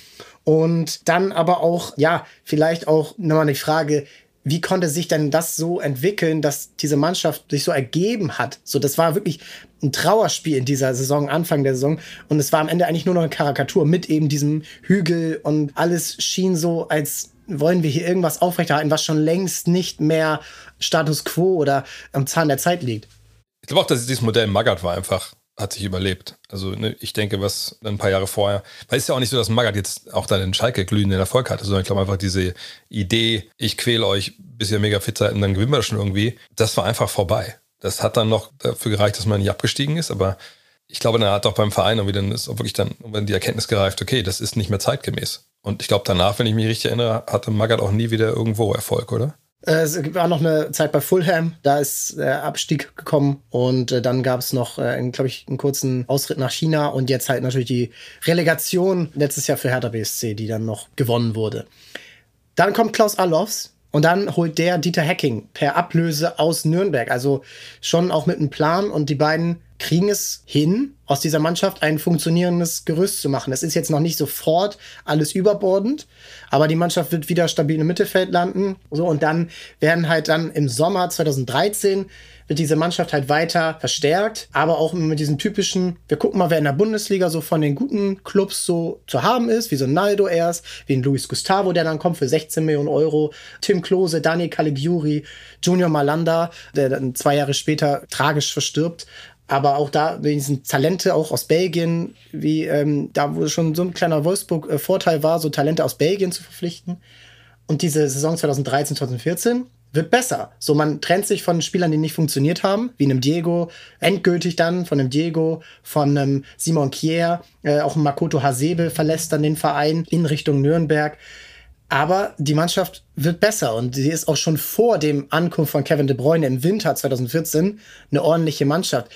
Und dann aber auch, ja, vielleicht auch nochmal die Frage, wie konnte sich denn das so entwickeln, dass diese Mannschaft sich so ergeben hat? So, das war wirklich ein Trauerspiel in dieser Saison, Anfang der Saison. Und es war am Ende eigentlich nur noch eine Karikatur mit eben diesem Hügel und alles schien so, als wollen wir hier irgendwas aufrechterhalten, was schon längst nicht mehr Status quo oder am Zahn der Zeit liegt. Ich glaube auch, dass dieses Modell Magath war einfach, hat sich überlebt. Also ne, ich denke, was ein paar Jahre vorher, weil es ist ja auch nicht so, dass Magath jetzt auch dann in Schalke glühenden Erfolg hatte, sondern ich glaube einfach diese Idee, ich quäle euch, bis ihr mega fit seid und dann gewinnen wir schon irgendwie, das war einfach vorbei. Das hat dann noch dafür gereicht, dass man nicht abgestiegen ist, aber ich glaube, dann hat auch beim Verein irgendwie dann ist auch wirklich dann die Erkenntnis gereift, okay, das ist nicht mehr zeitgemäß. Und ich glaube, danach, wenn ich mich richtig erinnere, hatte Magath auch nie wieder irgendwo Erfolg, oder? Äh, es war noch eine Zeit bei Fulham, da ist der Abstieg gekommen und äh, dann gab es noch, äh, glaube ich, einen kurzen Ausritt nach China und jetzt halt natürlich die Relegation letztes Jahr für Hertha BSC, die dann noch gewonnen wurde. Dann kommt Klaus Allofs und dann holt der Dieter Hacking per Ablöse aus Nürnberg, also schon auch mit einem Plan und die beiden kriegen es hin, aus dieser Mannschaft ein funktionierendes Gerüst zu machen. Es ist jetzt noch nicht sofort alles überbordend, aber die Mannschaft wird wieder stabil im Mittelfeld landen. So, und dann werden halt dann im Sommer 2013 wird diese Mannschaft halt weiter verstärkt, aber auch mit diesem typischen, wir gucken mal, wer in der Bundesliga so von den guten Clubs so zu haben ist, wie so Naldo erst, wie ein Luis Gustavo, der dann kommt für 16 Millionen Euro, Tim Klose, Daniel Caligiuri, Junior Malanda, der dann zwei Jahre später tragisch verstirbt. Aber auch da wenigstens Talente auch aus Belgien, wie ähm, da wo schon so ein kleiner Wolfsburg-Vorteil war, so Talente aus Belgien zu verpflichten. Und diese Saison 2013, 2014 wird besser. So, man trennt sich von Spielern, die nicht funktioniert haben, wie einem Diego, endgültig dann von einem Diego, von einem Simon Kier, äh, auch Makoto Hasebe verlässt dann den Verein in Richtung Nürnberg. Aber die Mannschaft wird besser und sie ist auch schon vor dem Ankunft von Kevin De Bruyne im Winter 2014 eine ordentliche Mannschaft.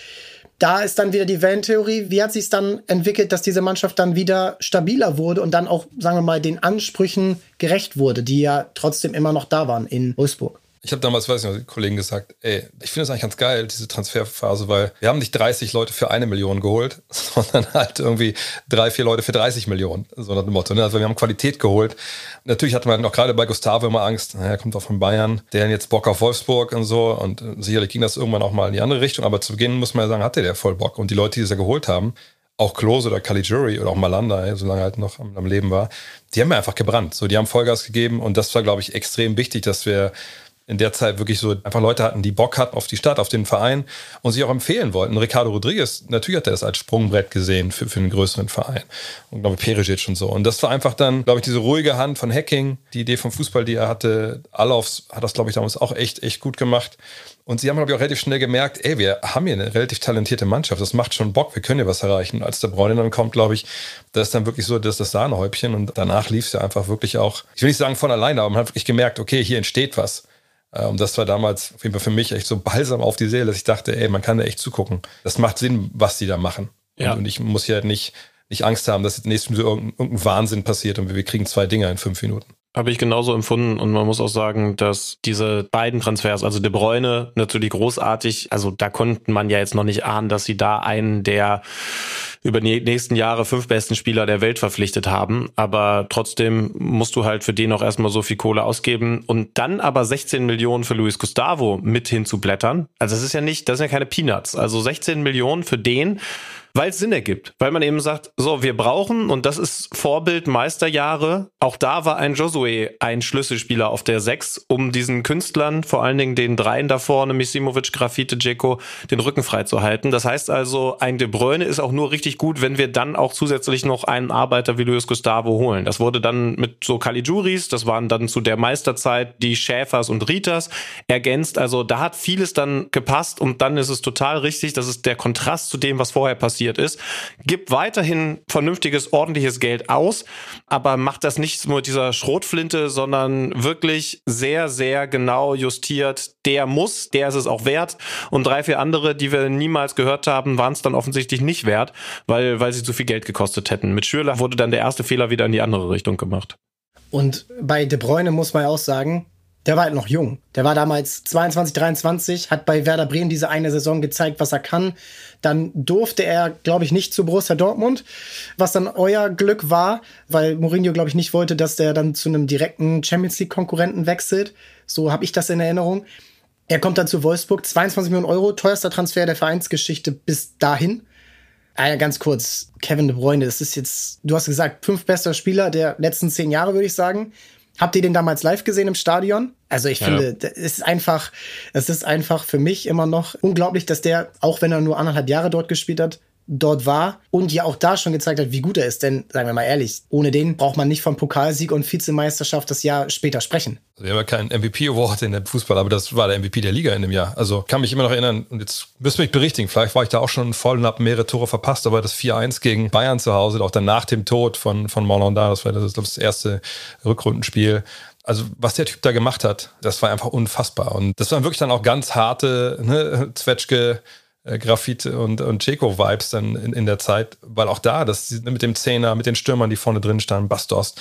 Da ist dann wieder die Wellentheorie. Wie hat sich es dann entwickelt, dass diese Mannschaft dann wieder stabiler wurde und dann auch, sagen wir mal, den Ansprüchen gerecht wurde, die ja trotzdem immer noch da waren in Wolfsburg? Ich habe damals, weiß ich noch, Kollegen gesagt, ey, ich finde das eigentlich ganz geil, diese Transferphase, weil wir haben nicht 30 Leute für eine Million geholt, sondern halt irgendwie drei, vier Leute für 30 Millionen, so nach dem Motto. Ne? Also wir haben Qualität geholt. Natürlich hatte man noch gerade bei Gustavo immer Angst, er kommt auch von Bayern, der hat jetzt Bock auf Wolfsburg und so und sicherlich ging das irgendwann auch mal in die andere Richtung, aber zu Beginn muss man ja sagen, hatte der voll Bock und die Leute, die es ja geholt haben, auch Klose oder Caligiuri oder auch Malanda, solange er halt noch am, am Leben war, die haben mir einfach gebrannt. So, die haben Vollgas gegeben und das war, glaube ich, extrem wichtig, dass wir in der Zeit wirklich so einfach Leute hatten, die Bock hatten auf die Stadt, auf den Verein und sich auch empfehlen wollten. Ricardo Rodriguez, natürlich hat er das als Sprungbrett gesehen für, für einen größeren Verein. Und glaube ich, Perisic und so. Und das war einfach dann, glaube ich, diese ruhige Hand von Hacking, die Idee vom Fußball, die er hatte. Alofs hat das, glaube ich, damals auch echt, echt gut gemacht. Und sie haben, glaube ich, auch relativ schnell gemerkt, ey, wir haben hier eine relativ talentierte Mannschaft, das macht schon Bock, wir können hier was erreichen. Als der Bräune dann kommt, glaube ich, das ist dann wirklich so, das das Sahnehäubchen und danach lief es ja einfach wirklich auch, ich will nicht sagen von alleine, aber man hat wirklich gemerkt, okay, hier entsteht was. Äh, und das war damals auf jeden Fall für mich echt so balsam auf die Seele, dass ich dachte, ey, man kann da echt zugucken. Das macht Sinn, was die da machen. Ja. Und ich muss hier nicht, nicht Angst haben, dass jetzt nächstes Mal irgendein Wahnsinn passiert und wir kriegen zwei Dinger in fünf Minuten. Habe ich genauso empfunden und man muss auch sagen, dass diese beiden Transfers, also De Bruyne natürlich großartig, also da konnte man ja jetzt noch nicht ahnen, dass sie da einen der über die nächsten Jahre fünf besten Spieler der Welt verpflichtet haben, aber trotzdem musst du halt für den auch erstmal so viel Kohle ausgeben und dann aber 16 Millionen für Luis Gustavo mit hinzublättern. Also das ist ja nicht, das sind ja keine Peanuts. Also 16 Millionen für den weil es Sinn ergibt, weil man eben sagt, so, wir brauchen, und das ist Vorbild Meisterjahre, auch da war ein Josue ein Schlüsselspieler auf der Sechs, um diesen Künstlern, vor allen Dingen den dreien da vorne, Misimovic, Grafite, Dzeko, den Rücken freizuhalten. Das heißt also, ein De Bruyne ist auch nur richtig gut, wenn wir dann auch zusätzlich noch einen Arbeiter wie Luis Gustavo holen. Das wurde dann mit so Caligiuris, das waren dann zu der Meisterzeit die Schäfers und Ritas ergänzt. Also da hat vieles dann gepasst und dann ist es total richtig, das ist der Kontrast zu dem, was vorher passiert passiert ist. Gibt weiterhin vernünftiges, ordentliches Geld aus, aber macht das nicht mit dieser Schrotflinte, sondern wirklich sehr, sehr genau justiert. Der muss, der ist es auch wert. Und drei, vier andere, die wir niemals gehört haben, waren es dann offensichtlich nicht wert, weil, weil sie zu viel Geld gekostet hätten. Mit Schürler wurde dann der erste Fehler wieder in die andere Richtung gemacht. Und bei De Bruyne muss man ja auch sagen, der war halt noch jung. Der war damals 22, 23, hat bei Werder Bremen diese eine Saison gezeigt, was er kann. Dann durfte er, glaube ich, nicht zu Borussia Dortmund, was dann euer Glück war, weil Mourinho, glaube ich, nicht wollte, dass der dann zu einem direkten Champions League-Konkurrenten wechselt. So habe ich das in Erinnerung. Er kommt dann zu Wolfsburg, 22 Millionen Euro, teuerster Transfer der Vereinsgeschichte bis dahin. Ah, ganz kurz, Kevin De Bruyne, das ist jetzt, du hast gesagt, fünf bester Spieler der letzten zehn Jahre, würde ich sagen. Habt ihr den damals live gesehen im Stadion? Also ich finde, ja. es ist einfach, es ist einfach für mich immer noch unglaublich, dass der, auch wenn er nur anderthalb Jahre dort gespielt hat, dort war und ja auch da schon gezeigt hat, wie gut er ist. Denn, sagen wir mal ehrlich, ohne den braucht man nicht vom Pokalsieg und Vizemeisterschaft das Jahr später sprechen. Wir haben ja keinen MVP-Award in der Fußball, aber das war der MVP der Liga in dem Jahr. Also kann mich immer noch erinnern, und jetzt müsst ihr mich berichtigen, vielleicht war ich da auch schon voll und habe mehrere Tore verpasst, aber das 4-1 gegen Bayern zu Hause, auch dann nach dem Tod von, von Morlandin, das war das, das erste Rückrundenspiel, also was der Typ da gemacht hat, das war einfach unfassbar. Und das waren wirklich dann auch ganz harte ne, Zwetschge, äh, Graffiti und, und Checo-Vibes dann in, in der Zeit, weil auch da, das mit dem Zehner, mit den Stürmern, die vorne drin standen, Bastos,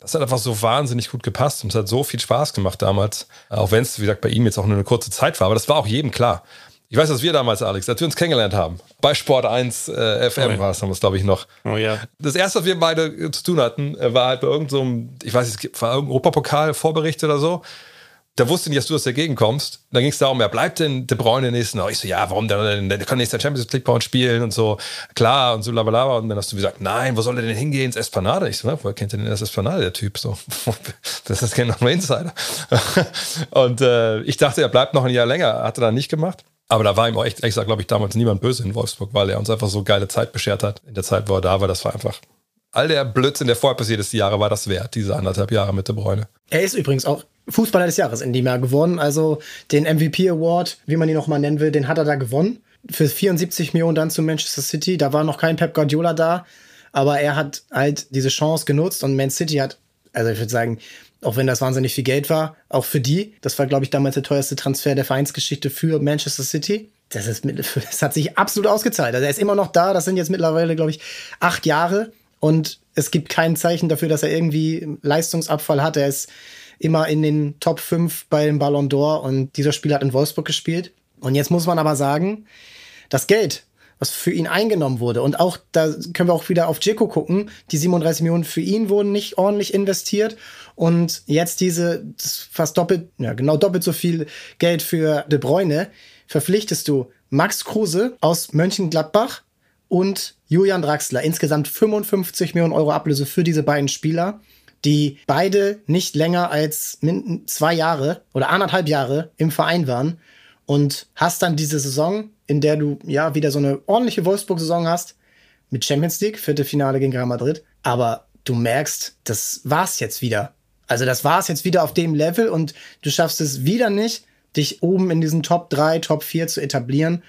das hat einfach so wahnsinnig gut gepasst und es hat so viel Spaß gemacht damals. Auch wenn es, wie gesagt, bei ihm jetzt auch nur eine kurze Zeit war, aber das war auch jedem klar. Ich weiß, dass wir damals, Alex, als wir uns kennengelernt haben, bei Sport 1 äh, FM oh ja. war es damals, glaube ich, noch. Oh ja. Das erste, was wir beide äh, zu tun hatten, äh, war halt bei irgendeinem, so ich weiß nicht, war irgendein Europapokal-Vorbericht oder so da wusste nicht, dass du aus der Gegend kommst. Dann ging es darum, wer bleibt denn De Bruyne nächsten? Oh, ich so, ja, warum denn? Der kann nächstes Champions League bei spielen und so. Klar und so blablabla. Und dann hast du gesagt, nein, wo soll er denn hingehen? Ins Esplanade. Ich so, woher kennt ihr denn das Esplanade, der Typ? So, das ist kein noch Insider. und äh, ich dachte, er bleibt noch ein Jahr länger. Hat er dann nicht gemacht. Aber da war ihm auch echt, ehrlich gesagt, glaube ich, damals niemand böse in Wolfsburg, weil er uns einfach so geile Zeit beschert hat. In der Zeit, wo er da war, das war einfach all der Blödsinn, der vorher passiert ist, die Jahre, war das wert, diese anderthalb Jahre mit De Bruyne. Er ist übrigens auch Fußballer des Jahres in Jahr gewonnen. Also den MVP Award, wie man ihn nochmal nennen will, den hat er da gewonnen. Für 74 Millionen dann zu Manchester City. Da war noch kein Pep Guardiola da. Aber er hat halt diese Chance genutzt und Man City hat, also ich würde sagen, auch wenn das wahnsinnig viel Geld war, auch für die. Das war, glaube ich, damals der teuerste Transfer der Vereinsgeschichte für Manchester City. Das, ist, das hat sich absolut ausgezahlt. Also er ist immer noch da. Das sind jetzt mittlerweile, glaube ich, acht Jahre. Und es gibt kein Zeichen dafür, dass er irgendwie Leistungsabfall hat. Er ist immer in den Top 5 bei dem Ballon d'Or und dieser Spieler hat in Wolfsburg gespielt. Und jetzt muss man aber sagen, das Geld, was für ihn eingenommen wurde. Und auch, da können wir auch wieder auf Dzeko gucken. Die 37 Millionen für ihn wurden nicht ordentlich investiert. Und jetzt diese, fast doppelt, ja, genau doppelt so viel Geld für De Bruyne, verpflichtest du Max Kruse aus Mönchengladbach und Julian Draxler. Insgesamt 55 Millionen Euro Ablöse für diese beiden Spieler. die beide nicht länger als zwei Jahre oder anderthalb Jahre im Verein waren und hast dann diese Saison, in der du ja wieder so eine ordentliche Wolfsburg-Saison hast, mit Champions League, Viertelfinale gegen Real Madrid, aber du merkst, das war's jetzt wieder. Also das war's jetzt wieder auf dem Level und du schaffst es wieder nicht, dich oben in diesen Top 3, Top 4 zu etablieren.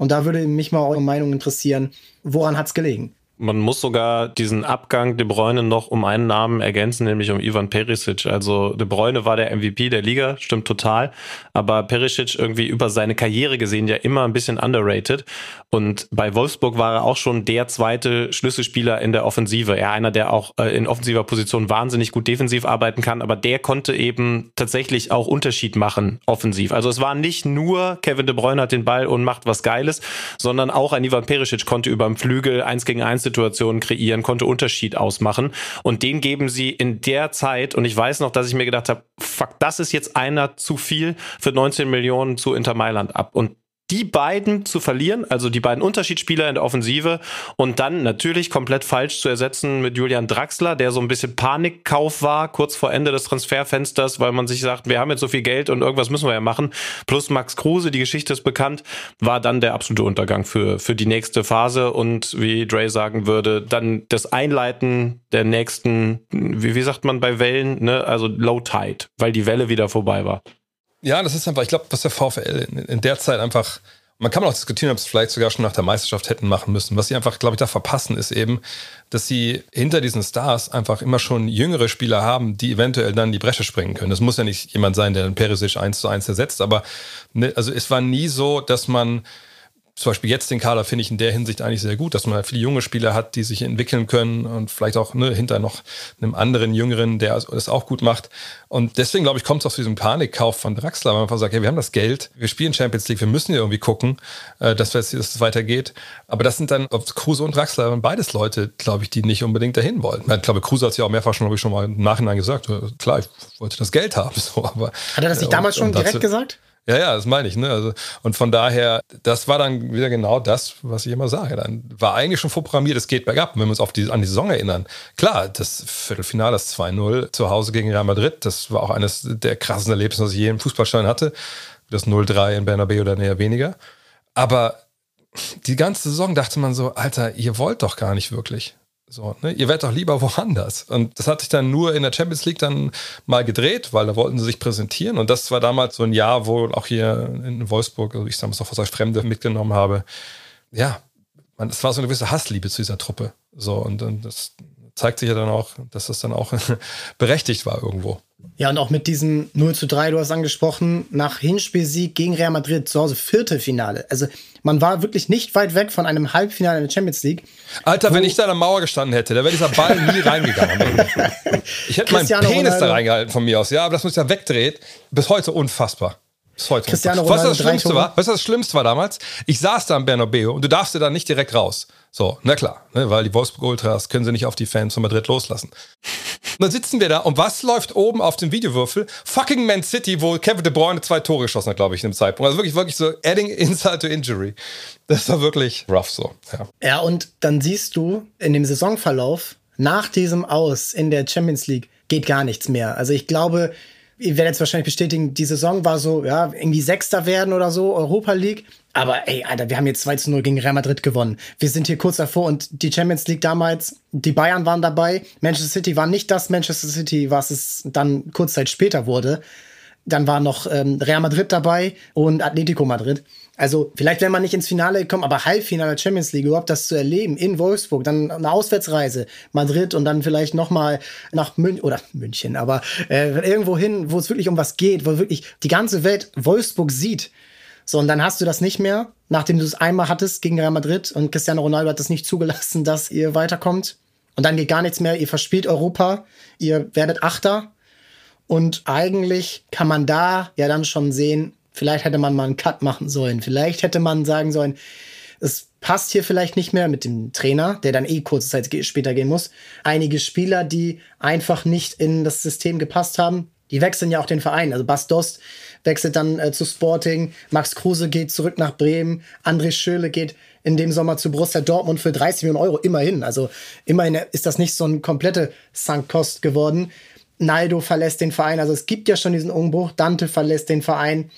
Und da würde mich mal eure Meinung interessieren. Woran hat's gelegen? Man muss sogar diesen Abgang De Bruyne noch um einen Namen ergänzen, nämlich um Ivan Perisic. Also De Bruyne war der MVP der Liga, stimmt total. Aber Perisic irgendwie über seine Karriere gesehen ja immer ein bisschen underrated. Und bei Wolfsburg war er auch schon der zweite Schlüsselspieler in der Offensive. Er einer, der auch äh, in offensiver Position wahnsinnig gut defensiv arbeiten kann, aber der konnte eben tatsächlich auch Unterschied machen offensiv. Also es war nicht nur Kevin De Bruyne hat den Ball und macht was Geiles, sondern auch ein Ivan Perisic konnte über dem Flügel eins gegen eins Situationen kreieren, konnte Unterschied ausmachen. Und den geben sie in der Zeit, und ich weiß noch, dass ich mir gedacht habe, fuck, das ist jetzt einer zu viel für 19 Millionen zu Inter Mailand ab. Und die beiden zu verlieren, also die beiden Unterschiedsspieler in der Offensive und dann natürlich komplett falsch zu ersetzen mit Julian Draxler, der so ein bisschen Panikkauf war, kurz vor Ende des Transferfensters, weil man sich sagt, wir haben jetzt so viel Geld und irgendwas müssen wir ja machen. Plus Max Kruse, die Geschichte ist bekannt, war dann der absolute Untergang für, für die nächste Phase und wie Dre sagen würde, dann das Einleiten der nächsten, wie, wie sagt man bei Wellen, ne? also Low Tide, weil die Welle wieder vorbei war. Ja, das ist einfach, ich glaube, was der VfL in, in, der Zeit einfach, man kann auch diskutieren, ob es vielleicht sogar schon nach der Meisterschaft hätten machen müssen. Was sie einfach, glaube ich, da verpassen, ist eben, dass sie hinter diesen Stars einfach immer schon jüngere Spieler haben, die eventuell dann die Bresche springen können. Das muss ja nicht jemand sein, der den Perisic eins zu eins ersetzt, aber ne, also es war nie so, dass man zum Beispiel jetzt den Kader finde ich in der Hinsicht eigentlich sehr gut, dass man halt viele junge Spieler hat, die sich entwickeln können und vielleicht auch ne, hinter noch einem anderen Jüngeren, der das auch gut macht. Und deswegen, glaube ich, kommt es aus diesem Panikkauf von Draxler, weil man einfach sagt, ja, wir haben das Geld, wir spielen Champions League, wir müssen ja irgendwie gucken, äh, dass, es weitergeht. Aber das sind dann, ob Kruse und Draxler, beides Leute, glaube ich, die nicht unbedingt dahin wollen. Ich glaube, Kruse hat es ja auch mehrfach schon, glaube ich, schon mal im Nachhinein gesagt. Klar, ich wollte das Geld haben. So, aber, hat er das nicht damals schon direkt gesagt? Ja, ja, das meine ich. Ne? Also, und von daher, das war dann wieder genau das, was ich immer sage. Dann war eigentlich schon vorprogrammiert, es geht bergab. wenn wir uns auf die, an die Saison erinnern, klar, das Viertelfinale, das 2-0 zu Hause gegen Real Madrid, das war auch eines der krassen Erlebnisse, was ich je im Fußballstein hatte. Das 0-3 in Bernabeu oder näher weniger. Aber die ganze Saison dachte man so, Alter, ihr wollt doch gar nicht wirklich. So, ne? Ihr werdet doch lieber woanders. Und das hat sich dann nur in der Champions League dann mal gedreht, weil da wollten sie sich präsentieren. Und das war damals so ein Jahr, wo auch hier in Wolfsburg, also ich damals was als Fremde mitgenommen habe. Ja, es war so eine gewisse Hassliebe zu dieser Truppe. So, und, und das zeigt sich ja dann auch, dass das dann auch berechtigt war irgendwo. Ja, und auch mit diesem 0 zu 3, du hast angesprochen, nach Hinspielsieg gegen Real Madrid zu Hause Viertelfinale. Also man war wirklich nicht weit weg von einem Halbfinale in der Champions League. Alter, wenn ich da an der Mauer gestanden hätte, da wäre dieser Ball nie reingegangen. Ich hätte meinen Penis Ronaldo. da reingehalten von mir aus. Ja, aber das muss ja wegdreht. Bis heute unfassbar. Bis heute. Cristiano Ronaldo, was das Schlimmste war? Was das Schlimmste war damals? Ich saß da am Bernabeu und du darfst dir da nicht direkt raus. So, na klar, ne, weil die Wolfsburg Ultras können sie nicht auf die Fans von Madrid loslassen. Und dann sitzen wir da und was läuft oben auf dem Videowürfel? Fucking Man City, wo Kevin De Bruyne zwei Tore geschossen hat, glaube ich, in dem Zeitpunkt. Also wirklich, wirklich so adding insult to injury. Das war wirklich rough so. Ja. ja, und dann siehst du in dem Saisonverlauf nach diesem Aus in der Champions League geht gar nichts mehr. Also ich glaube, ihr werdet jetzt wahrscheinlich bestätigen, die Saison war so, ja, irgendwie Sechster werden oder so, Europa League. Aber ey, Alter, wir haben jetzt 2 zu 0 gegen Real Madrid gewonnen. Wir sind hier kurz davor und die Champions League damals, die Bayern waren dabei. Manchester City war nicht das Manchester City, was es dann kurz Zeit später wurde. Dann war noch ähm, Real Madrid dabei und Atletico Madrid. Also vielleicht wäre man nicht ins Finale gekommen, aber Halbfinale Champions League, überhaupt das zu erleben in Wolfsburg, dann eine Auswärtsreise, Madrid und dann vielleicht noch mal nach München oder München, aber äh, irgendwo hin, wo es wirklich um was geht, wo wirklich die ganze Welt Wolfsburg sieht. So, und dann hast du das nicht mehr, nachdem du es einmal hattest gegen Real Madrid und Cristiano Ronaldo hat es nicht zugelassen, dass ihr weiterkommt. Und dann geht gar nichts mehr, ihr verspielt Europa, ihr werdet Achter. Und eigentlich kann man da ja dann schon sehen, Vielleicht hätte man mal einen Cut machen sollen. Vielleicht hätte man sagen sollen, es passt hier vielleicht nicht mehr mit dem Trainer, der dann eh kurze Zeit später gehen muss. Einige Spieler, die einfach nicht in das System gepasst haben. Die wechseln ja auch den Verein. Also Bas Dost wechselt dann äh, zu Sporting, Max Kruse geht zurück nach Bremen, André Schöle geht in dem Sommer zu Borussia Dortmund für 30 Millionen Euro, immerhin. Also immerhin ist das nicht so ein komplette Sunk-Cost geworden. Naldo verlässt den Verein, also es gibt ja schon diesen Umbruch, Dante verlässt den Verein.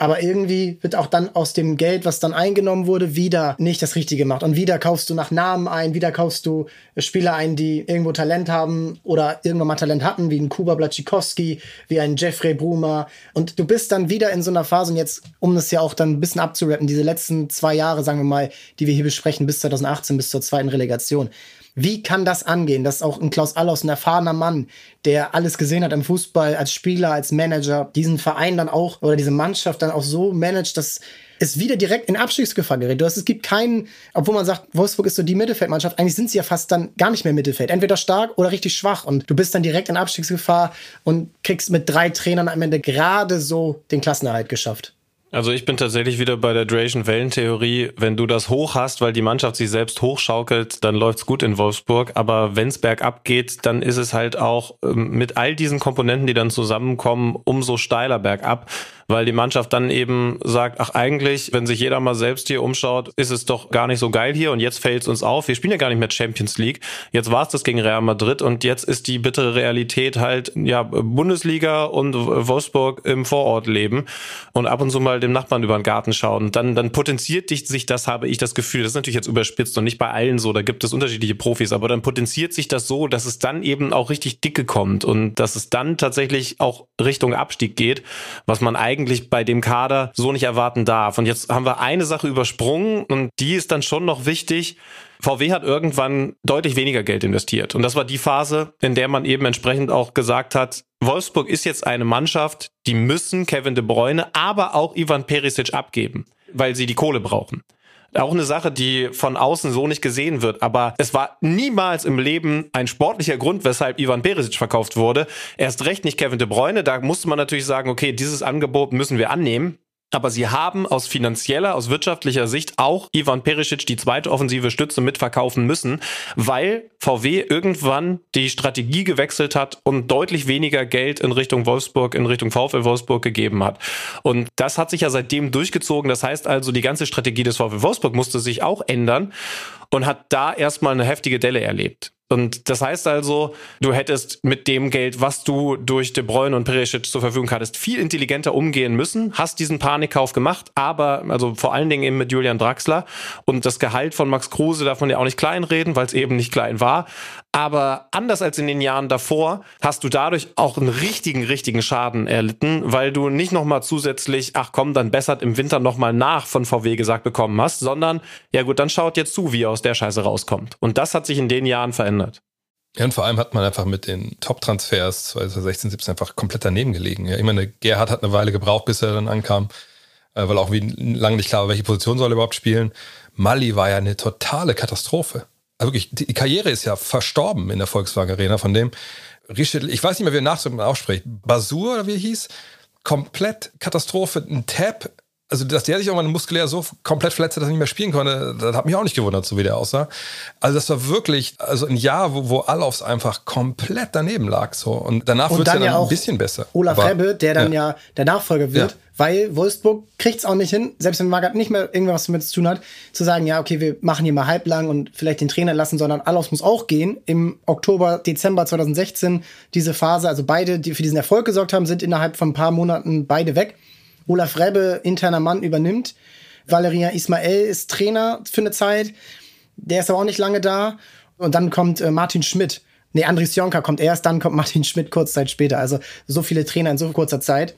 Aber irgendwie wird auch dann aus dem Geld, was dann eingenommen wurde, wieder nicht das Richtige gemacht. Und wieder kaufst du nach Namen ein, wieder kaufst du Spieler ein, die irgendwo Talent haben oder irgendwann mal Talent hatten, wie ein Kuba Blachikowski, wie ein Jeffrey Brumer. Und du bist dann wieder in so einer Phase, und jetzt, um das ja auch dann ein bisschen abzurappen, diese letzten zwei Jahre, sagen wir mal, die wir hier besprechen, bis 2018, bis zur zweiten Relegation wie kann das angehen, dass auch ein Klaus Allaus, ein erfahrener Mann, der alles gesehen hat im Fußball, als Spieler, als Manager, diesen Verein dann auch oder diese Mannschaft dann auch so managt, dass es wieder direkt in Abstiegsgefahr gerät. Du hast, es gibt keinen, obwohl man sagt, Wolfsburg ist so die Mittelfeldmannschaft, eigentlich sind sie ja fast dann gar nicht mehr Mittelfeld. Entweder stark oder richtig schwach. Und du bist dann direkt in Abstiegsgefahr und kriegst mit drei Trainern am Ende gerade so den Klassenerhalt geschafft. Also ich bin tatsächlich wieder bei der Duration-Wellentheorie. Wenn du das hoch hast, weil die Mannschaft sich selbst hochschaukelt, dann läuft's gut in Wolfsburg. Aber wenn's bergab geht, dann ist es halt auch ähm, mit all diesen Komponenten, die dann zusammenkommen, umso steiler bergab weil die Mannschaft dann eben sagt, ach eigentlich, wenn sich jeder mal selbst hier umschaut, ist es doch gar nicht so geil hier und jetzt fällt es uns auf. Wir spielen ja gar nicht mehr Champions League. Jetzt war es das gegen Real Madrid und jetzt ist die bittere Realität halt ja Bundesliga und Wolfsburg im Vorort leben und ab und zu mal dem Nachbarn über den Garten schauen. Dann, dann potenziert sich das, habe ich das Gefühl. Das ist natürlich jetzt überspitzt und nicht bei allen so. Da gibt es unterschiedliche Profis, aber dann potenziert sich das so, dass es dann eben auch richtig dicke kommt und dass es dann tatsächlich auch Richtung Abstieg geht, was man eigentlich eigentlich bei dem Kader so nicht erwarten darf. Und jetzt haben wir eine Sache übersprungen und die ist dann schon noch wichtig. VW hat irgendwann deutlich weniger Geld investiert. Und das war die Phase, in der man eben entsprechend auch gesagt hat, Wolfsburg ist jetzt eine Mannschaft, die müssen Kevin de Bruyne, aber auch Ivan Perisic abgeben, weil sie die Kohle brauchen. Auch eine Sache, die von außen so nicht gesehen wird. Aber es war niemals im Leben ein sportlicher Grund, weshalb Ivan Perisic verkauft wurde. Erst recht nicht Kevin de Bruyne. Da musste man natürlich sagen, okay, dieses Angebot müssen wir annehmen. Aber sie haben aus finanzieller, aus wirtschaftlicher Sicht auch Ivan Perisic die zweite offensive Stütze mitverkaufen müssen, weil VW irgendwann die Strategie gewechselt hat und deutlich weniger Geld in Richtung Wolfsburg, in Richtung VfL Wolfsburg gegeben hat. Und das hat sich ja seitdem durchgezogen. Das heißt also, die ganze Strategie des VfL Wolfsburg musste sich auch ändern und hat da erstmal eine heftige Delle erlebt. Und das heißt also, du hättest mit dem Geld, was du durch De Bruyne und Perisic zur Verfügung hattest, viel intelligenter umgehen müssen, hast diesen Panikkauf gemacht, aber also vor allen Dingen eben mit Julian Draxler und das Gehalt von Max Kruse darf man ja auch nicht kleinreden, weil es eben nicht klein war. Aber anders als in den Jahren davor hast du dadurch auch einen richtigen, richtigen Schaden erlitten, weil du nicht nochmal zusätzlich, ach komm, dann bessert im Winter nochmal nach von VW gesagt bekommen hast, sondern ja gut, dann schaut jetzt zu, wie er aus der Scheiße rauskommt. Und das hat sich in den Jahren verändert. Ja, und vor allem hat man einfach mit den Top-Transfers 2016, 17 einfach komplett daneben gelegen. Ja, ich meine, Gerhard hat eine Weile gebraucht, bis er dann ankam, äh, weil auch wie lange nicht klar war, welche Position soll er überhaupt spielen. Mali war ja eine totale Katastrophe. Also wirklich, die Karriere ist ja verstorben in der Volkswagen Arena von dem. Richard, ich weiß nicht mehr, wie er nachdrücklich ausspricht. Basur oder wie er hieß? Komplett Katastrophe. Ein Tab also dass der sich irgendwann muskulär so komplett verletzt hat, dass er nicht mehr spielen konnte, das hat mich auch nicht gewundert, so wie der aussah. Also das war wirklich also ein Jahr, wo, wo Alofs einfach komplett daneben lag. So. Und danach wird es ja dann ja ein bisschen besser. Olaf Aber, Rebbe, der dann ja, ja der Nachfolger wird, ja. weil Wolfsburg kriegt es auch nicht hin, selbst wenn Magath nicht mehr irgendwas damit zu tun hat, zu sagen, ja, okay, wir machen hier mal halblang und vielleicht den Trainer lassen, sondern Alofs muss auch gehen. Im Oktober, Dezember 2016 diese Phase, also beide, die für diesen Erfolg gesorgt haben, sind innerhalb von ein paar Monaten beide weg. Olaf Rebbe, interner Mann, übernimmt. Valerian Ismael ist Trainer für eine Zeit. Der ist aber auch nicht lange da. Und dann kommt äh, Martin Schmidt. Nee, Andris Jonka kommt erst, dann kommt Martin Schmidt kurz Zeit später. Also so viele Trainer in so kurzer Zeit.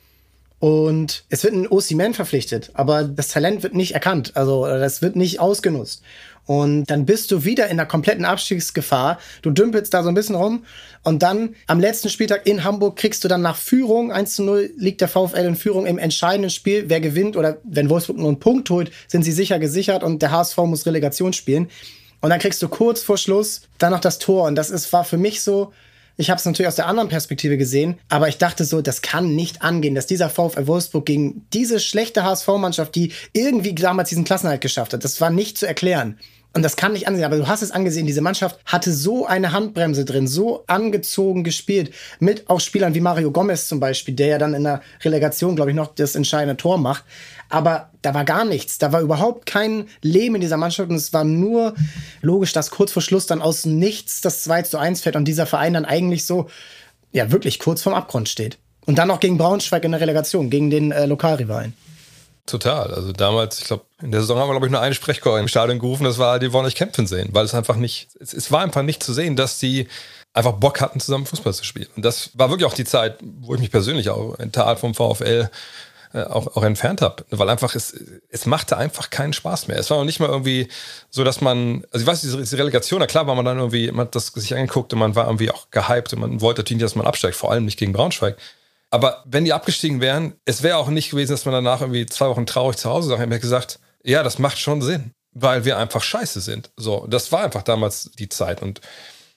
Und es wird ein OC-Man verpflichtet, aber das Talent wird nicht erkannt. Also das wird nicht ausgenutzt. Und dann bist du wieder in der kompletten Abstiegsgefahr. Du dümpelst da so ein bisschen rum. Und dann am letzten Spieltag in Hamburg kriegst du dann nach Führung, 1 zu 0 liegt der VfL in Führung im entscheidenden Spiel. Wer gewinnt oder wenn Wolfsburg nur einen Punkt holt, sind sie sicher gesichert und der HSV muss Relegation spielen. Und dann kriegst du kurz vor Schluss dann noch das Tor. Und das ist, war für mich so, ich habe es natürlich aus der anderen Perspektive gesehen, aber ich dachte so, das kann nicht angehen, dass dieser VfL Wolfsburg gegen diese schlechte HSV-Mannschaft, die irgendwie damals diesen Klassenhalt geschafft hat, das war nicht zu erklären. Und das kann nicht ansehen, aber du hast es angesehen, diese Mannschaft hatte so eine Handbremse drin, so angezogen gespielt, mit auch Spielern wie Mario Gomez zum Beispiel, der ja dann in der Relegation, glaube ich, noch das entscheidende Tor macht. Aber da war gar nichts, da war überhaupt kein Leben in dieser Mannschaft und es war nur logisch, dass kurz vor Schluss dann aus nichts das 2 zu 1 fährt und dieser Verein dann eigentlich so, ja, wirklich kurz vorm Abgrund steht. Und dann noch gegen Braunschweig in der Relegation, gegen den äh, Lokalrivalen. Total. Also damals, ich glaube, in der Saison haben wir, glaube ich, nur einen Sprechchor im Stadion gerufen, das war, die wollen euch kämpfen sehen, weil es einfach nicht, es, es war einfach nicht zu sehen, dass die einfach Bock hatten, zusammen Fußball zu spielen. Und das war wirklich auch die Zeit, wo ich mich persönlich auch in Tal vom VfL äh, auch, auch entfernt habe, weil einfach es, es machte einfach keinen Spaß mehr. Es war noch nicht mal irgendwie so, dass man, also ich weiß, diese, diese Relegation, na klar war man dann irgendwie, man hat das sich angeguckt und man war irgendwie auch gehypt und man wollte natürlich nicht, dass man absteigt, vor allem nicht gegen Braunschweig. Aber wenn die abgestiegen wären, es wäre auch nicht gewesen, dass man danach irgendwie zwei Wochen traurig zu Hause sagt. Ich habe gesagt, ja, das macht schon Sinn, weil wir einfach scheiße sind. So, das war einfach damals die Zeit und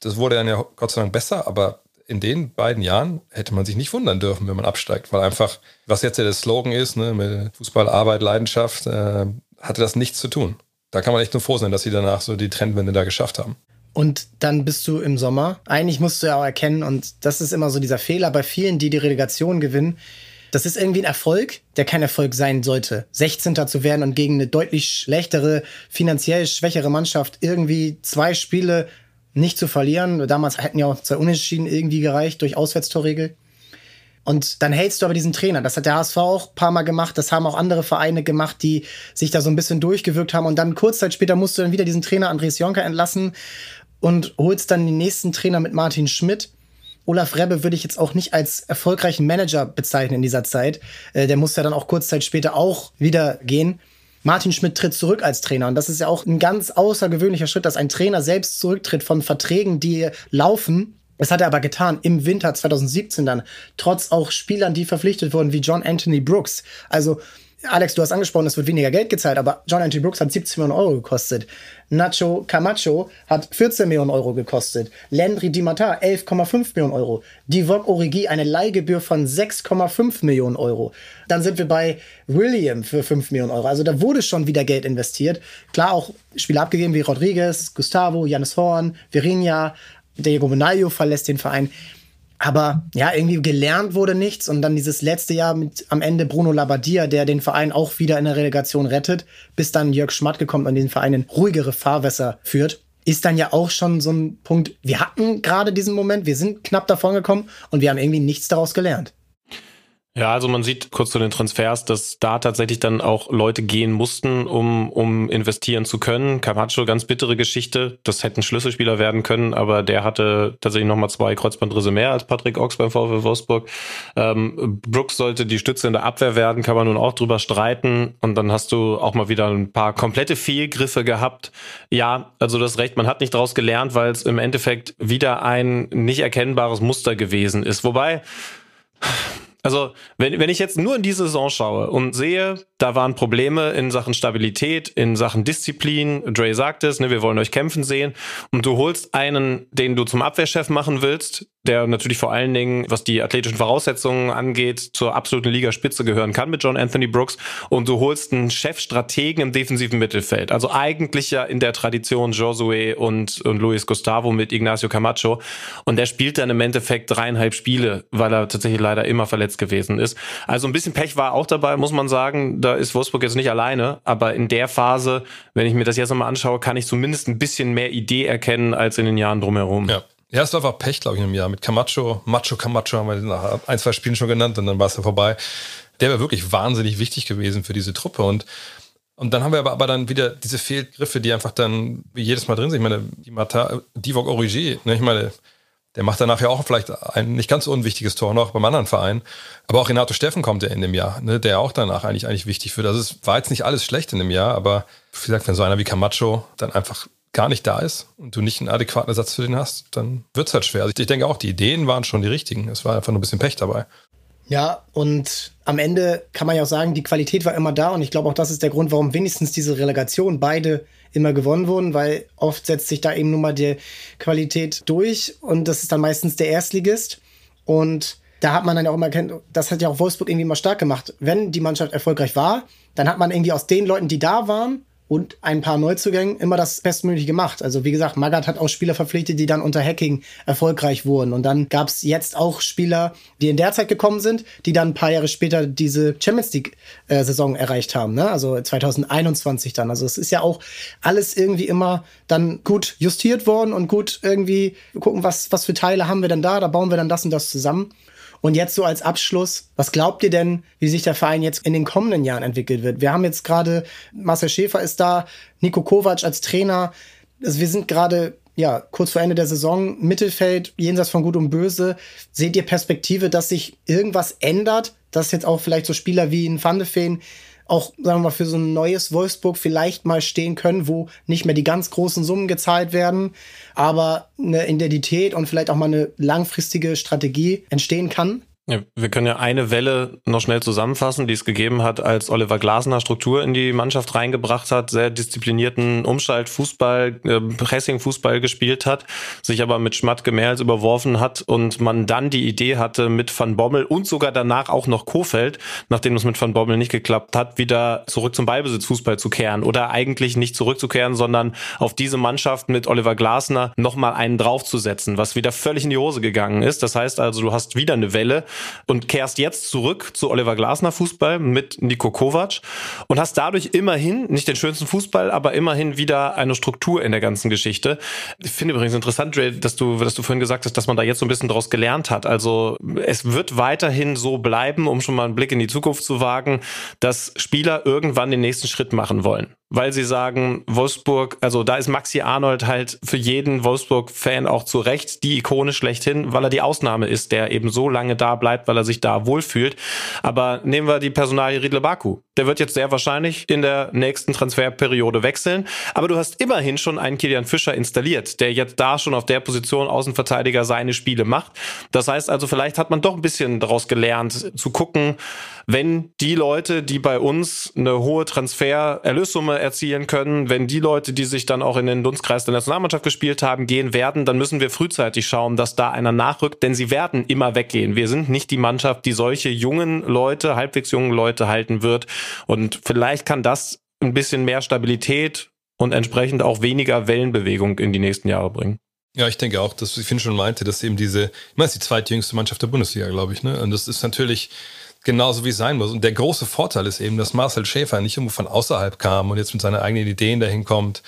das wurde dann ja Gott sei Dank besser, aber in den beiden Jahren hätte man sich nicht wundern dürfen, wenn man absteigt, weil einfach, was jetzt ja der Slogan ist, ne, mit Fußball, Arbeit, Leidenschaft, äh, hatte das nichts zu tun. Da kann man echt nur froh sein, dass sie danach so die Trendwende da geschafft haben. Und dann bist du im Sommer. Eigentlich musst du ja auch erkennen, und das ist immer so dieser Fehler bei vielen, die die Relegation gewinnen. Das ist irgendwie ein Erfolg, der kein Erfolg sein sollte. 16. zu werden und gegen eine deutlich schlechtere, finanziell schwächere Mannschaft irgendwie zwei Spiele nicht zu verlieren. Damals hätten ja auch zwei Unentschieden irgendwie gereicht durch Auswärtstorregel. Und dann hältst du aber diesen Trainer. Das hat der HSV auch ein paar Mal gemacht. Das haben auch andere Vereine gemacht, die sich da so ein bisschen durchgewirkt haben. Und dann kurz Zeit später musst du dann wieder diesen Trainer Andres Jonker entlassen und holst dann den nächsten Trainer mit Martin Schmidt. Olaf Rebbe würde ich jetzt auch nicht als erfolgreichen Manager bezeichnen in dieser Zeit. Äh, der muss ja dann auch kurz Zeit später auch wieder gehen. Martin Schmidt tritt zurück als Trainer. Und das ist ja auch ein ganz außergewöhnlicher Schritt, dass ein Trainer selbst zurücktritt von Verträgen, die laufen. Das hat er aber getan im Winter 2017 dann, trotz auch Spielern, die verpflichtet wurden, wie John Anthony Brooks. Also Alex, du hast angesprochen, es wird weniger Geld gezahlt, aber John Anthony Brooks hat 17 Millionen Euro gekostet. Nacho Camacho hat 14 Millionen Euro gekostet. Landry Di Matar 11,5 Millionen Euro. Divock Origi eine Leihgebühr von 6,5 Millionen Euro. Dann sind wir bei William für 5 Millionen Euro. Also da wurde schon wieder Geld investiert. Klar auch Spieler abgegeben wie Rodriguez, Gustavo, Janis Horn, Virinha, Diego Benaglio verlässt den Verein. Aber ja, irgendwie gelernt wurde nichts. Und dann dieses letzte Jahr mit am Ende Bruno Labbadia, der den Verein auch wieder in der Relegation rettet, bis dann Jörg Schmatke kommt und den Verein in ruhigere Fahrwässer führt, ist dann ja auch schon so ein Punkt. Wir hatten gerade diesen Moment, wir sind knapp davon gekommen und wir haben irgendwie nichts daraus gelernt. Ja, also man sieht kurz zu den Transfers, dass da tatsächlich dann auch Leute gehen mussten, um, um investieren zu können. Camacho, ganz bittere Geschichte. Das hätten Schlüsselspieler werden können, aber der hatte tatsächlich nochmal zwei Kreuzbandrisse mehr als Patrick Ochs beim VfL Wolfsburg. Ähm, Brooks sollte die Stütze in der Abwehr werden, kann man nun auch drüber streiten. Und dann hast du auch mal wieder ein paar komplette Fehlgriffe gehabt. Ja, also das Recht, man hat nicht daraus gelernt, weil es im Endeffekt wieder ein nicht erkennbares Muster gewesen ist. Wobei, also, wenn, wenn ich jetzt nur in die Saison schaue und sehe, da waren Probleme in Sachen Stabilität, in Sachen Disziplin, Dre sagt es, ne, wir wollen euch kämpfen sehen, und du holst einen, den du zum Abwehrchef machen willst, der natürlich vor allen Dingen, was die athletischen Voraussetzungen angeht, zur absoluten Ligaspitze gehören kann mit John Anthony Brooks, und du holst einen Chefstrategen im defensiven Mittelfeld. Also eigentlich ja in der Tradition Josué und, und Luis Gustavo mit Ignacio Camacho. Und der spielt dann im Endeffekt dreieinhalb Spiele, weil er tatsächlich leider immer verletzt verletzt gewesen ist. Also ein bisschen Pech war auch dabei, muss man sagen. Da ist Wolfsburg jetzt nicht alleine. Aber in der Phase, wenn ich mir das jetzt nochmal anschaue, kann ich zumindest ein bisschen mehr Idee erkennen als in den Jahren drumherum. Ja. Es war einfach Pech, glaube ich, in einem Jahr. Mit Camacho, Macho Camacho haben wir nach ein, zwei Spielen schon genannt und dann war es ja vorbei. Der wäre wirklich wahnsinnig wichtig gewesen für diese Truppe und und dann haben wir aber, aber dann wieder diese Fehlgriffe, die einfach dann jedes Mal drin sind. Ich meine, die Mata, Divok Origi, ne, ich meine, der macht danach ja auch vielleicht ein nicht ganz unwichtiges Tor noch beim anderen Verein. Aber auch Renato Steffen kommt ja in dem Jahr, ne, der auch danach eigentlich, eigentlich wichtig wird. Also es war jetzt nicht alles schlecht in dem Jahr, aber gesagt, wenn so einer wie Camacho dann einfach gar nicht da ist und du nicht einen adäquaten Ersatz für den hast, dann wird es halt schwer. Also ich denke auch, die Ideen waren schon die richtigen. Es war einfach nur ein bisschen Pech dabei. Ja, und am Ende kann man ja auch sagen, die Qualität war immer da und ich glaube auch, das ist der Grund, warum wenigstens diese Relegation beide immer gewonnen wurden, weil oft setzt sich da eben nun mal die Qualität durch und das ist dann meistens der Erstligist und da hat man dann auch immer kennt, das hat ja auch Wolfsburg irgendwie immer stark gemacht. Wenn die Mannschaft erfolgreich war, dann hat man irgendwie aus den Leuten, die da waren, und ein paar Neuzugängen immer das Bestmögliche gemacht. Also wie gesagt, Magath hat auch Spieler verpflichtet, die dann unter Hacking erfolgreich wurden. Und dann gab es jetzt auch Spieler, die in der Zeit gekommen sind, die dann ein paar Jahre später diese Champions League-Saison erreicht haben. Ne? Also 2021 dann. Also es ist ja auch alles irgendwie immer dann gut justiert worden und gut irgendwie gucken, was, was für Teile haben wir denn da, da bauen wir dann das und das zusammen. Und jetzt so als Abschluss, was glaubt ihr denn, wie sich der Verein jetzt in den kommenden Jahren entwickelt wird? Wir haben jetzt gerade, Marcel Schäfer ist da, Nico Kovac als Trainer. Also wir sind gerade ja, kurz vor Ende der Saison, Mittelfeld, jenseits von Gut und Böse. Seht ihr Perspektive, dass sich irgendwas ändert? Dass jetzt auch vielleicht so Spieler wie ein Van de Feen auch, sagen wir mal, für so ein neues Wolfsburg vielleicht mal stehen können, wo nicht mehr die ganz großen Summen gezahlt werden, aber eine Identität und vielleicht auch mal eine langfristige Strategie entstehen kann? Ja, wir können ja eine Welle noch schnell zusammenfassen, die es gegeben hat, als Oliver Glasner Struktur in die Mannschaft reingebracht hat, sehr disziplinierten Umschaltfußball, äh, Pressing-Fußball gespielt hat, sich aber mit Schmatke mehr überworfen hat und man dann die Idee hatte, mit Van Bommel und sogar danach auch noch Kofeld, nachdem es mit Van Bommel nicht geklappt hat, wieder zurück zum Ballbesitzfußball zu kehren oder eigentlich nicht zurückzukehren, sondern auf diese Mannschaft mit Oliver Glasner nochmal einen draufzusetzen, was wieder völlig in die Hose gegangen ist. Das heißt also, du hast wieder eine Welle, und kehrst jetzt zurück zu Oliver Glasner Fußball mit Nico Kovac und hast dadurch immerhin, nicht den schönsten Fußball, aber immerhin wieder eine Struktur in der ganzen Geschichte. Ich finde übrigens interessant, Dre, dass du, dass du vorhin gesagt hast, dass man da jetzt so ein bisschen draus gelernt hat. Also es wird weiterhin so bleiben, um schon mal einen Blick in die Zukunft zu wagen, dass Spieler irgendwann den nächsten Schritt machen wollen weil sie sagen, Wolfsburg, also da ist Maxi Arnold halt für jeden Wolfsburg-Fan auch zu Recht die Ikone schlechthin, weil er die Ausnahme ist, der eben so lange da bleibt, weil er sich da wohlfühlt. Aber nehmen wir die Personalie Riedle Baku. Der wird jetzt sehr wahrscheinlich in der nächsten Transferperiode wechseln. Aber du hast immerhin schon einen Kilian Fischer installiert, der jetzt da schon auf der Position Außenverteidiger seine Spiele macht. Das heißt also, vielleicht hat man doch ein bisschen daraus gelernt, zu gucken, wenn die Leute, die bei uns eine hohe Transfererlössumme erzielen können, wenn die Leute, die sich dann auch in den Dunstkreis der Nationalmannschaft gespielt haben, gehen werden, dann müssen wir frühzeitig schauen, dass da einer nachrückt, denn sie werden immer weggehen. Wir sind nicht die Mannschaft, die solche jungen Leute, halbwegs jungen Leute halten wird. Und vielleicht kann das ein bisschen mehr Stabilität und entsprechend auch weniger Wellenbewegung in die nächsten Jahre bringen. Ja, ich denke auch, dass ich finde schon meinte, dass eben diese, ich meine, es ist die zweitjüngste Mannschaft der Bundesliga, glaube ich, ne? Und das ist natürlich, genauso wie es sein muss. Und der große Vorteil ist eben, dass Marcel Schäfer nicht irgendwo von außerhalb kam und jetzt mit seinen eigenen Ideen dahin kommt,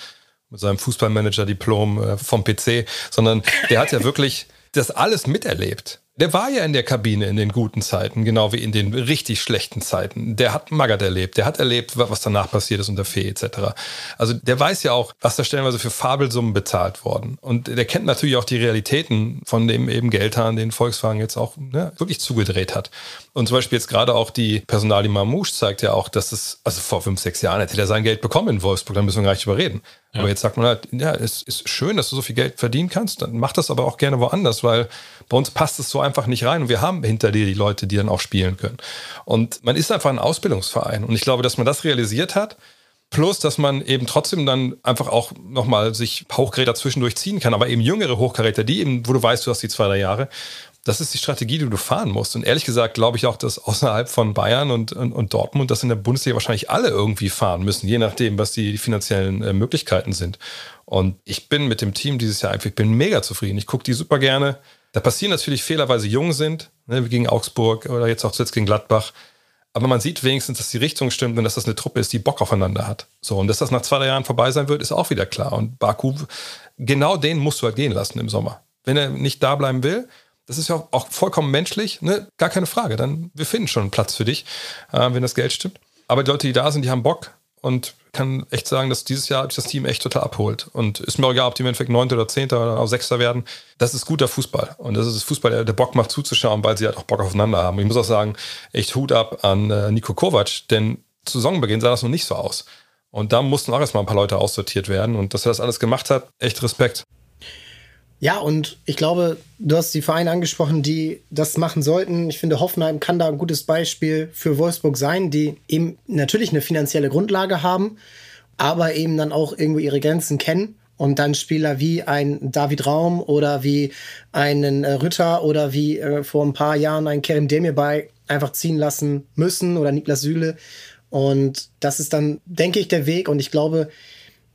mit seinem Fußballmanager-Diplom äh, vom PC, sondern der hat ja wirklich das alles miterlebt. Der war ja in der Kabine in den guten Zeiten, genau wie in den richtig schlechten Zeiten. Der hat Magath erlebt, der hat erlebt, was danach passiert ist unter Fee etc. Also der weiß ja auch, was da stellenweise für Fabelsummen bezahlt worden. Und der kennt natürlich auch die Realitäten, von dem eben Geldhahn den Volkswagen jetzt auch ne, wirklich zugedreht hat. Und zum Beispiel jetzt gerade auch die Personalie Mamouche zeigt ja auch, dass es, also vor fünf, sechs Jahren hätte er sein Geld bekommen in Wolfsburg, da müssen wir gar nicht drüber reden. Ja. Aber jetzt sagt man halt, ja, es ist schön, dass du so viel Geld verdienen kannst, dann mach das aber auch gerne woanders, weil bei uns passt es so einfach nicht rein und wir haben hinter dir die Leute, die dann auch spielen können. Und man ist einfach ein Ausbildungsverein und ich glaube, dass man das realisiert hat, Plus, dass man eben trotzdem dann einfach auch nochmal sich Hochgeräte zwischendurch ziehen kann, aber eben jüngere Hochgeräte, die eben, wo du weißt, du hast die zwei, drei Jahre, das ist die Strategie, die du fahren musst. Und ehrlich gesagt glaube ich auch, dass außerhalb von Bayern und, und, und, Dortmund das in der Bundesliga wahrscheinlich alle irgendwie fahren müssen, je nachdem, was die finanziellen äh, Möglichkeiten sind. Und ich bin mit dem Team dieses Jahr einfach, ich bin mega zufrieden. Ich gucke die super gerne. Da passieren natürlich Fehler, weil sie jung sind, ne, wie gegen Augsburg oder jetzt auch zuletzt gegen Gladbach. Aber man sieht wenigstens, dass die Richtung stimmt und dass das eine Truppe ist, die Bock aufeinander hat. So, und dass das nach zwei, drei Jahren vorbei sein wird, ist auch wieder klar. Und Baku, genau den musst du halt gehen lassen im Sommer. Wenn er nicht da bleiben will, das ist ja auch, vollkommen menschlich, ne? gar keine Frage. Dann, wir finden schon einen Platz für dich, äh, wenn das Geld stimmt. Aber die Leute, die da sind, die haben Bock und kann echt sagen, dass dieses Jahr das Team echt total abholt. Und ist mir auch egal, ob die im Endeffekt Neunter oder Zehnter oder auch Sechster werden. Das ist guter Fußball. Und das ist Fußball, der, der Bock macht zuzuschauen, weil sie halt auch Bock aufeinander haben. ich muss auch sagen, echt Hut ab an äh, Nico Kovac, denn zu Saisonbeginn sah das noch nicht so aus. Und da mussten auch erstmal ein paar Leute aussortiert werden. Und dass er das alles gemacht hat, echt Respekt. Ja, und ich glaube, du hast die Vereine angesprochen, die das machen sollten. Ich finde, Hoffenheim kann da ein gutes Beispiel für Wolfsburg sein, die eben natürlich eine finanzielle Grundlage haben, aber eben dann auch irgendwo ihre Grenzen kennen und dann Spieler wie ein David Raum oder wie einen äh, Ritter oder wie äh, vor ein paar Jahren ein Kerem Demirbay einfach ziehen lassen müssen oder Niklas Süle Und das ist dann, denke ich, der Weg. Und ich glaube,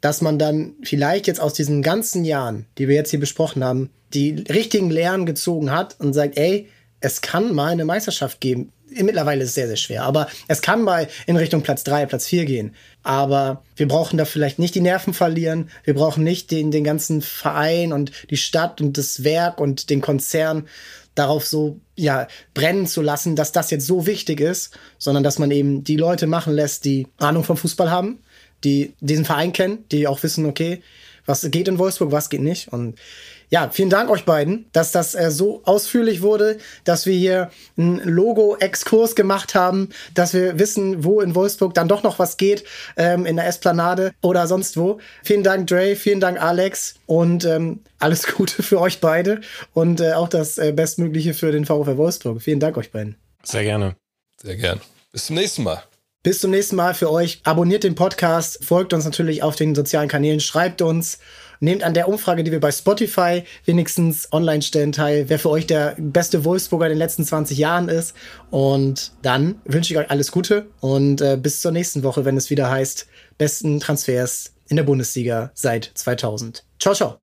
dass man dann vielleicht jetzt aus diesen ganzen Jahren, die wir jetzt hier besprochen haben, die richtigen Lehren gezogen hat und sagt, ey, es kann mal eine Meisterschaft geben. Mittlerweile ist es sehr, sehr schwer, aber es kann mal in Richtung Platz 3, Platz 4 gehen. Aber wir brauchen da vielleicht nicht die Nerven verlieren. Wir brauchen nicht den, den ganzen Verein und die Stadt und das Werk und den Konzern darauf so ja brennen zu lassen, dass das jetzt so wichtig ist, sondern dass man eben die Leute machen lässt, die Ahnung vom Fußball haben, die diesen Verein kennen, die auch wissen, okay, was geht in Wolfsburg, was geht nicht. Und ja, vielen Dank euch beiden, dass das äh, so ausführlich wurde, dass wir hier einen Logo-Exkurs gemacht haben, dass wir wissen, wo in Wolfsburg dann doch noch was geht, ähm, in der Esplanade oder sonst wo. Vielen Dank, Dre, vielen Dank, Alex und ähm, alles Gute für euch beide und äh, auch das äh, Bestmögliche für den VfL Wolfsburg. Vielen Dank euch beiden. Sehr gerne. Sehr gern. Bis zum nächsten Mal. Bis zum nächsten Mal für euch. Abonniert den Podcast, folgt uns natürlich auf den sozialen Kanälen, schreibt uns Nehmt an der Umfrage, die wir bei Spotify wenigstens online stellen, teil, wer für euch der beste Wolfsburger in den letzten 20 Jahren ist. Und dann wünsche ich euch alles Gute und äh, bis zur nächsten Woche, wenn es wieder heißt, besten Transfers in der Bundesliga seit 2000. Ciao, ciao.